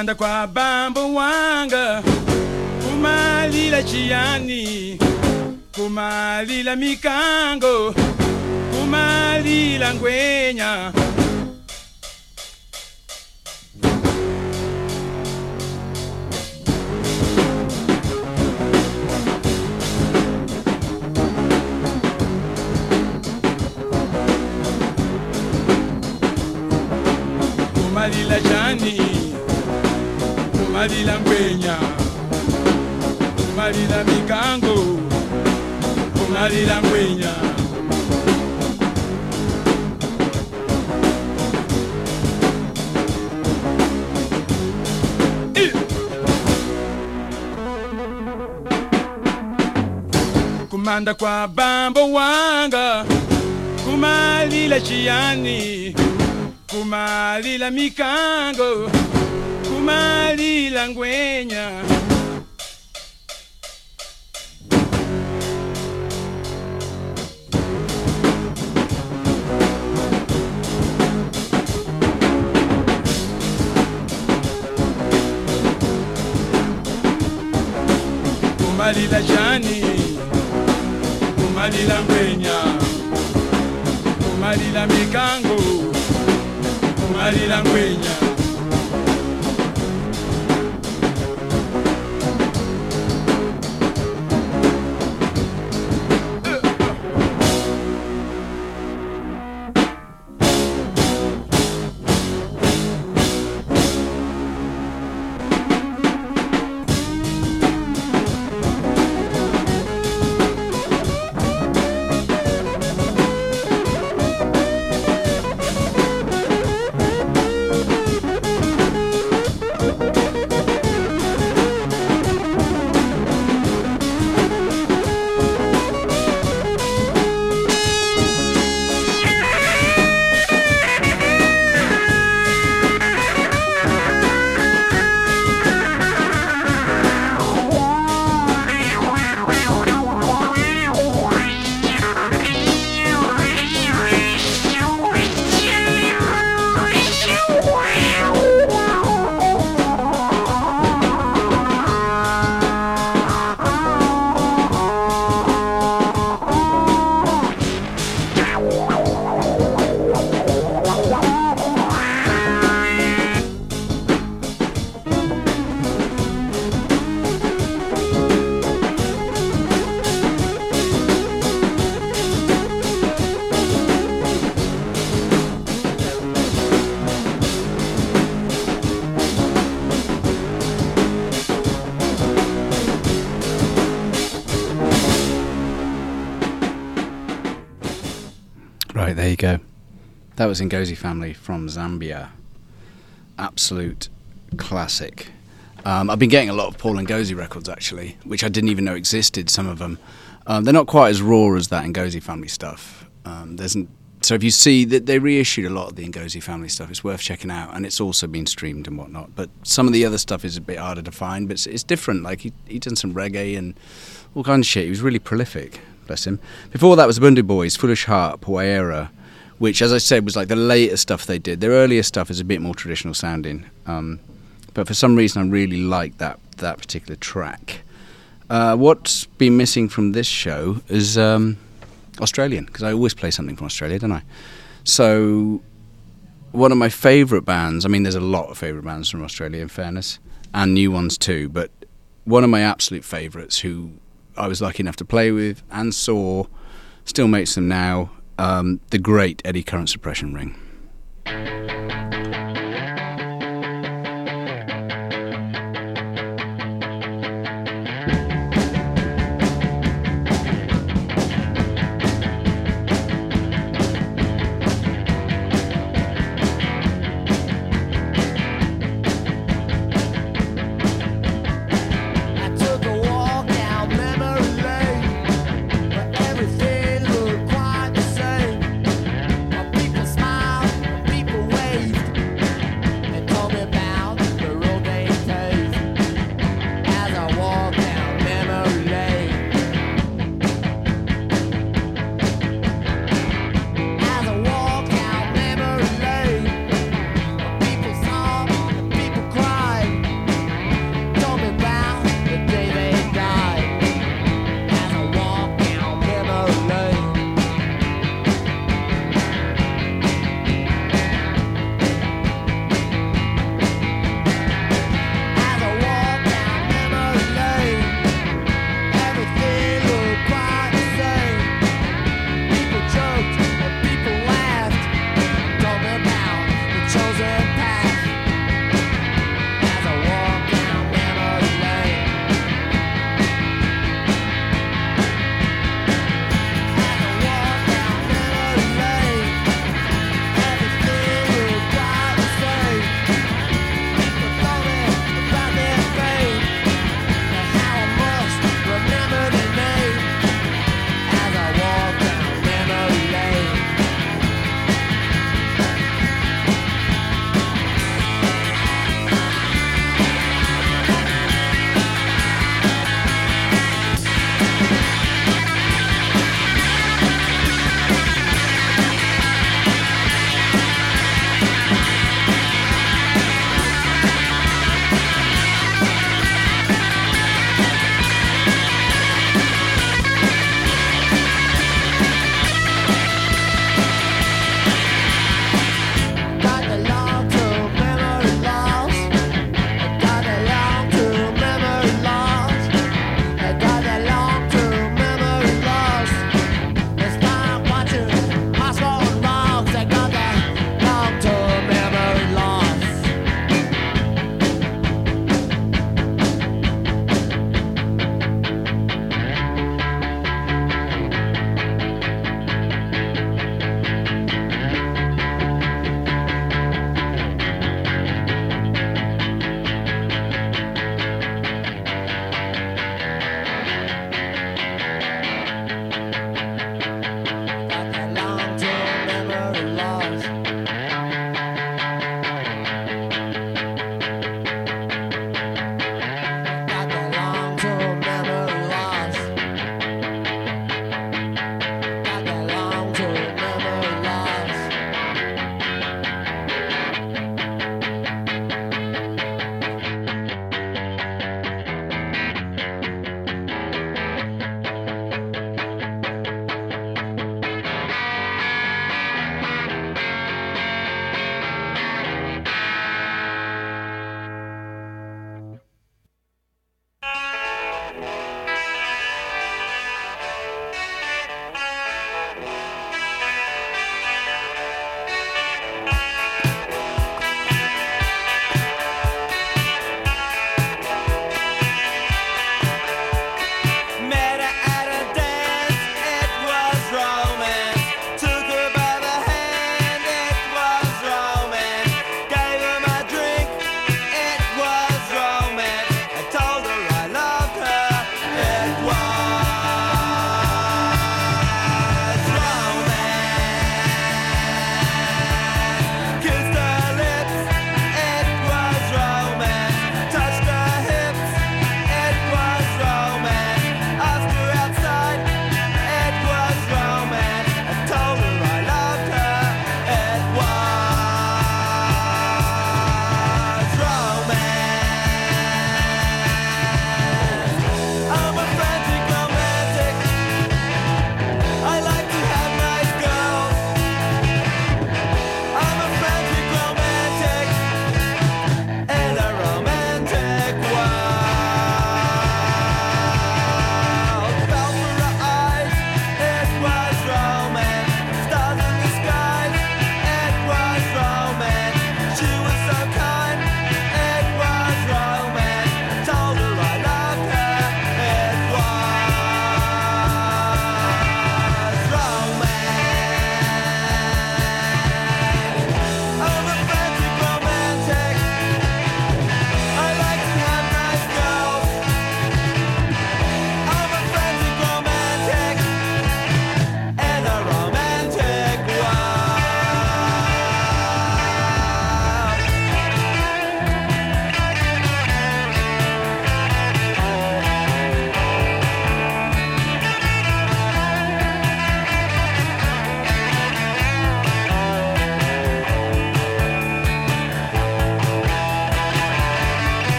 Kumanda kwa bambo wanga kumalila chiyani kumalila mikango kumalila ngwenya kumanda kwa bambo wanga kumalila chiyani kumalila mikango kumalila ngwenya. Kumalila chani kumalila ngwenya kumalila mikango That was Ngozi Family from Zambia. Absolute classic. Um, I've been getting a lot of Paul Ngozi records actually, which I didn't even know existed. Some of them, um, they're not quite as raw as that Ngozi Family stuff. Um, there's n- so if you see that they reissued a lot of the Ngozi Family stuff, it's worth checking out, and it's also been streamed and whatnot. But some of the other stuff is a bit harder to find, but it's, it's different. Like he he done some reggae and all kinds of shit. He was really prolific. Bless him. Before that was Bhundu Boys, Foolish Heart, Poera, which, as I said, was like the later stuff they did. Their earlier stuff is a bit more traditional sounding. Um, but for some reason I really like that that particular track. Uh, what's been missing from this show is um, Australian because I always play something from Australia, don't I? So one of my favourite bands. I mean, there's a lot of favourite bands from Australia, in fairness, and new ones too. But one of my absolute favourites, who I was lucky enough to play with and saw, still makes them now. Um, the great Eddy Current Suppression Ring.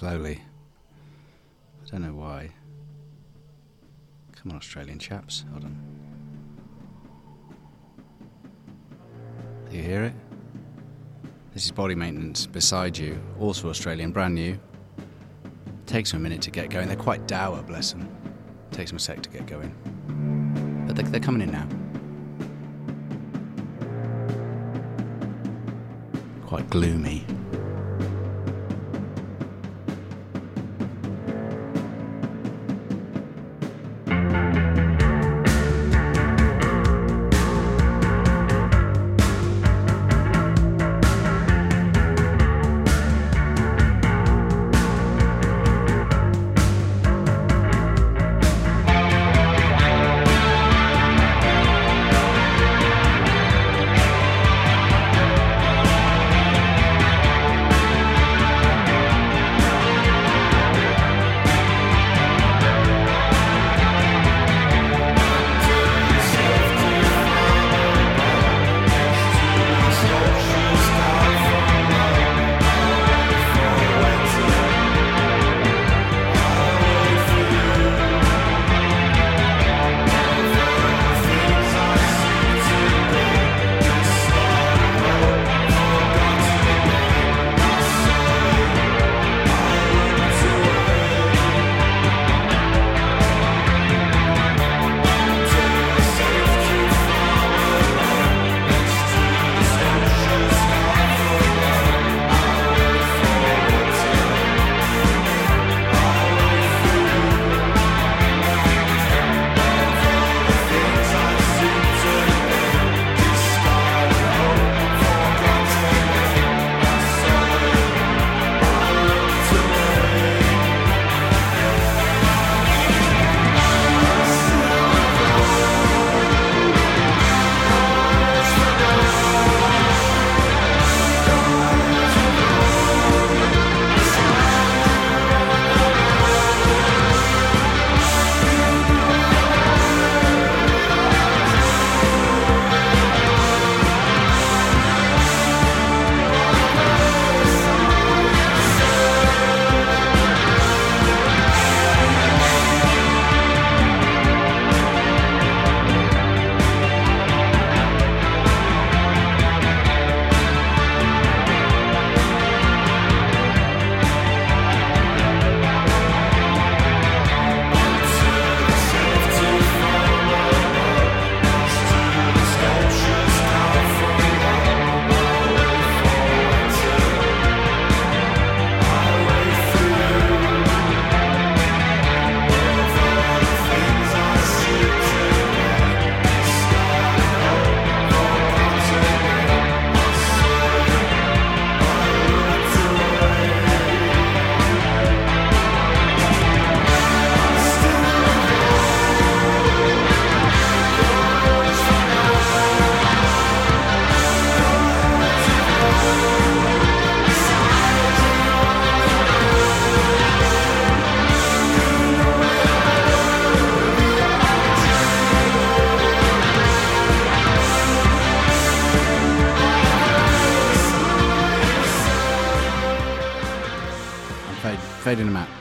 Slowly. I don't know why. Come on, Australian chaps. Hold on. Do you hear it? This is body maintenance beside you, also Australian, brand new. Takes them a minute to get going. They're quite dour, bless them. Takes them a sec to get going. But they're coming in now. Quite gloomy.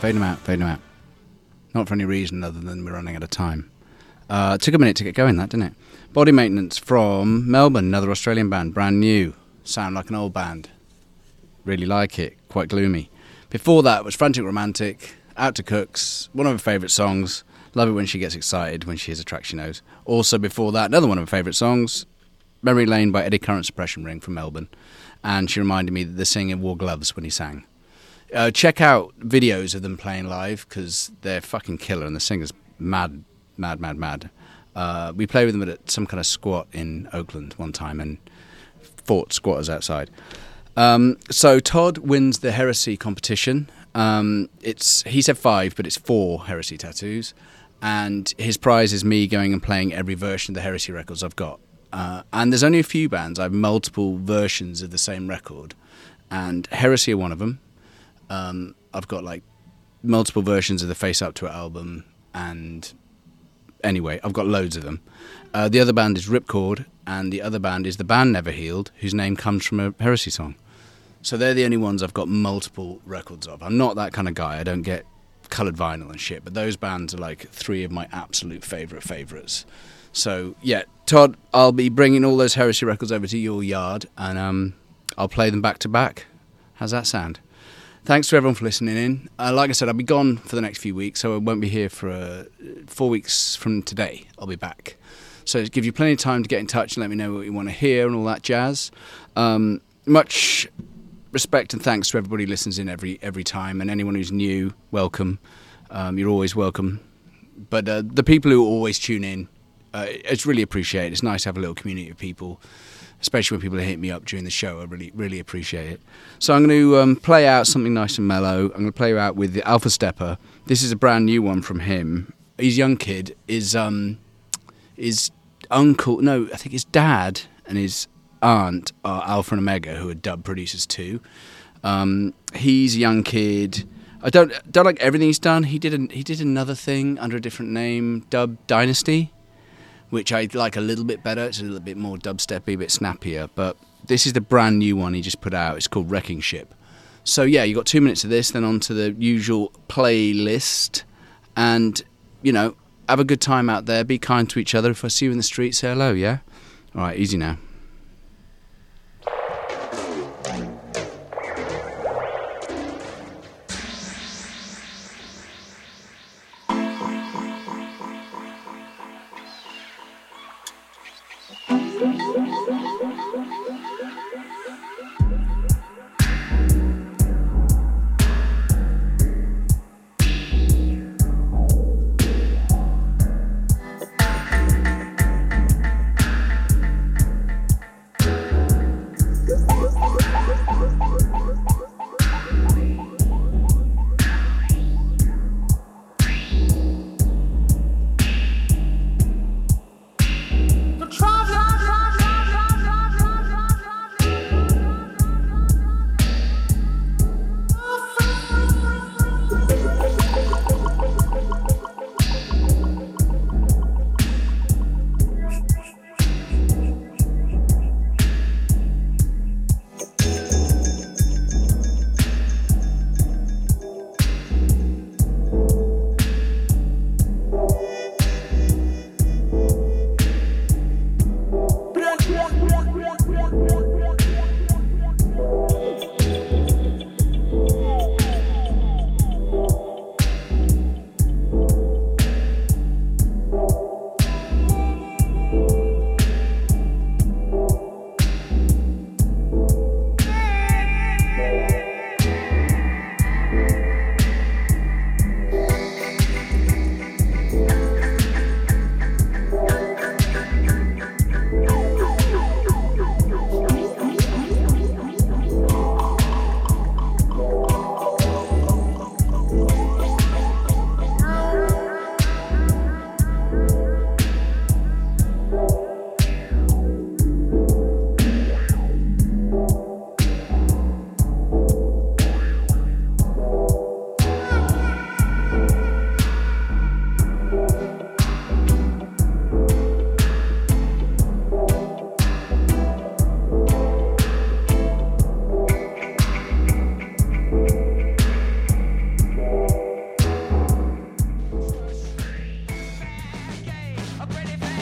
Fading them out, fading them out. Not for any reason other than we're running out of time. Uh, took a minute to get going, that didn't it? Body Maintenance from Melbourne, another Australian band, brand new. Sound like an old band. Really like it, quite gloomy. Before that was Frantic Romantic, Out to Cooks, one of her favourite songs. Love it when she gets excited when she hears a track she knows. Also before that, another one of her favourite songs, Memory Lane by Eddy Current Suppression Ring from Melbourne. And she reminded me that the singer wore gloves when he sang. Uh, check out videos of them playing live because they're fucking killer and the singer's mad, mad, mad, mad. Uh, we played with them at some kind of squat in Oakland one time and fought squatters outside. Um, so Todd wins the heresy competition. Um, it's he said five, but it's four heresy tattoos, and his prize is me going and playing every version of the heresy records I've got. Uh, and there's only a few bands. I have multiple versions of the same record, and heresy are one of them. Um, I've got like multiple versions of the Face Up to It album, and anyway, I've got loads of them. Uh, the other band is Ripcord, and the other band is the band Never Healed, whose name comes from a heresy song. So they're the only ones I've got multiple records of. I'm not that kind of guy. I don't get coloured vinyl and shit. But those bands are like three of my absolute favourite favourites. So yeah, Todd, I'll be bringing all those Heresy records over to your yard, and um, I'll play them back to back. How's that sound? Thanks to everyone for listening in. Uh, like I said, I'll be gone for the next few weeks, so I won't be here for uh, four weeks from today. I'll be back. So it gives you plenty of time to get in touch and let me know what you want to hear and all that jazz. Um, much respect and thanks to everybody who listens in every every time, and anyone who's new, welcome. Um, you're always welcome. But uh, the people who always tune in, uh, it's really appreciated. It's nice to have a little community of people, especially when people hit me up during the show. I really really appreciate it. So I'm going to um, play out something nice and mellow. I'm going to play out with the Alpha Steppa. This is a brand new one from him. His young kid is um, his uncle. No, I think his dad and his aunt are Alpha and Omega, who are dub producers too. Um, he's a young kid. I don't don't like everything he's done. He did he did another thing under a different name, Dub Dynasty, which I like a little bit better. It's a little bit more dubsteppy, a bit snappier. But this is the brand new one he just put out. It's called Wrecking Ship. So yeah, you got two minutes of this, then on to the usual playlist, and you know have a good time out there. Be kind to each other. If I see you in the street, say hello. Yeah. All right, easy now.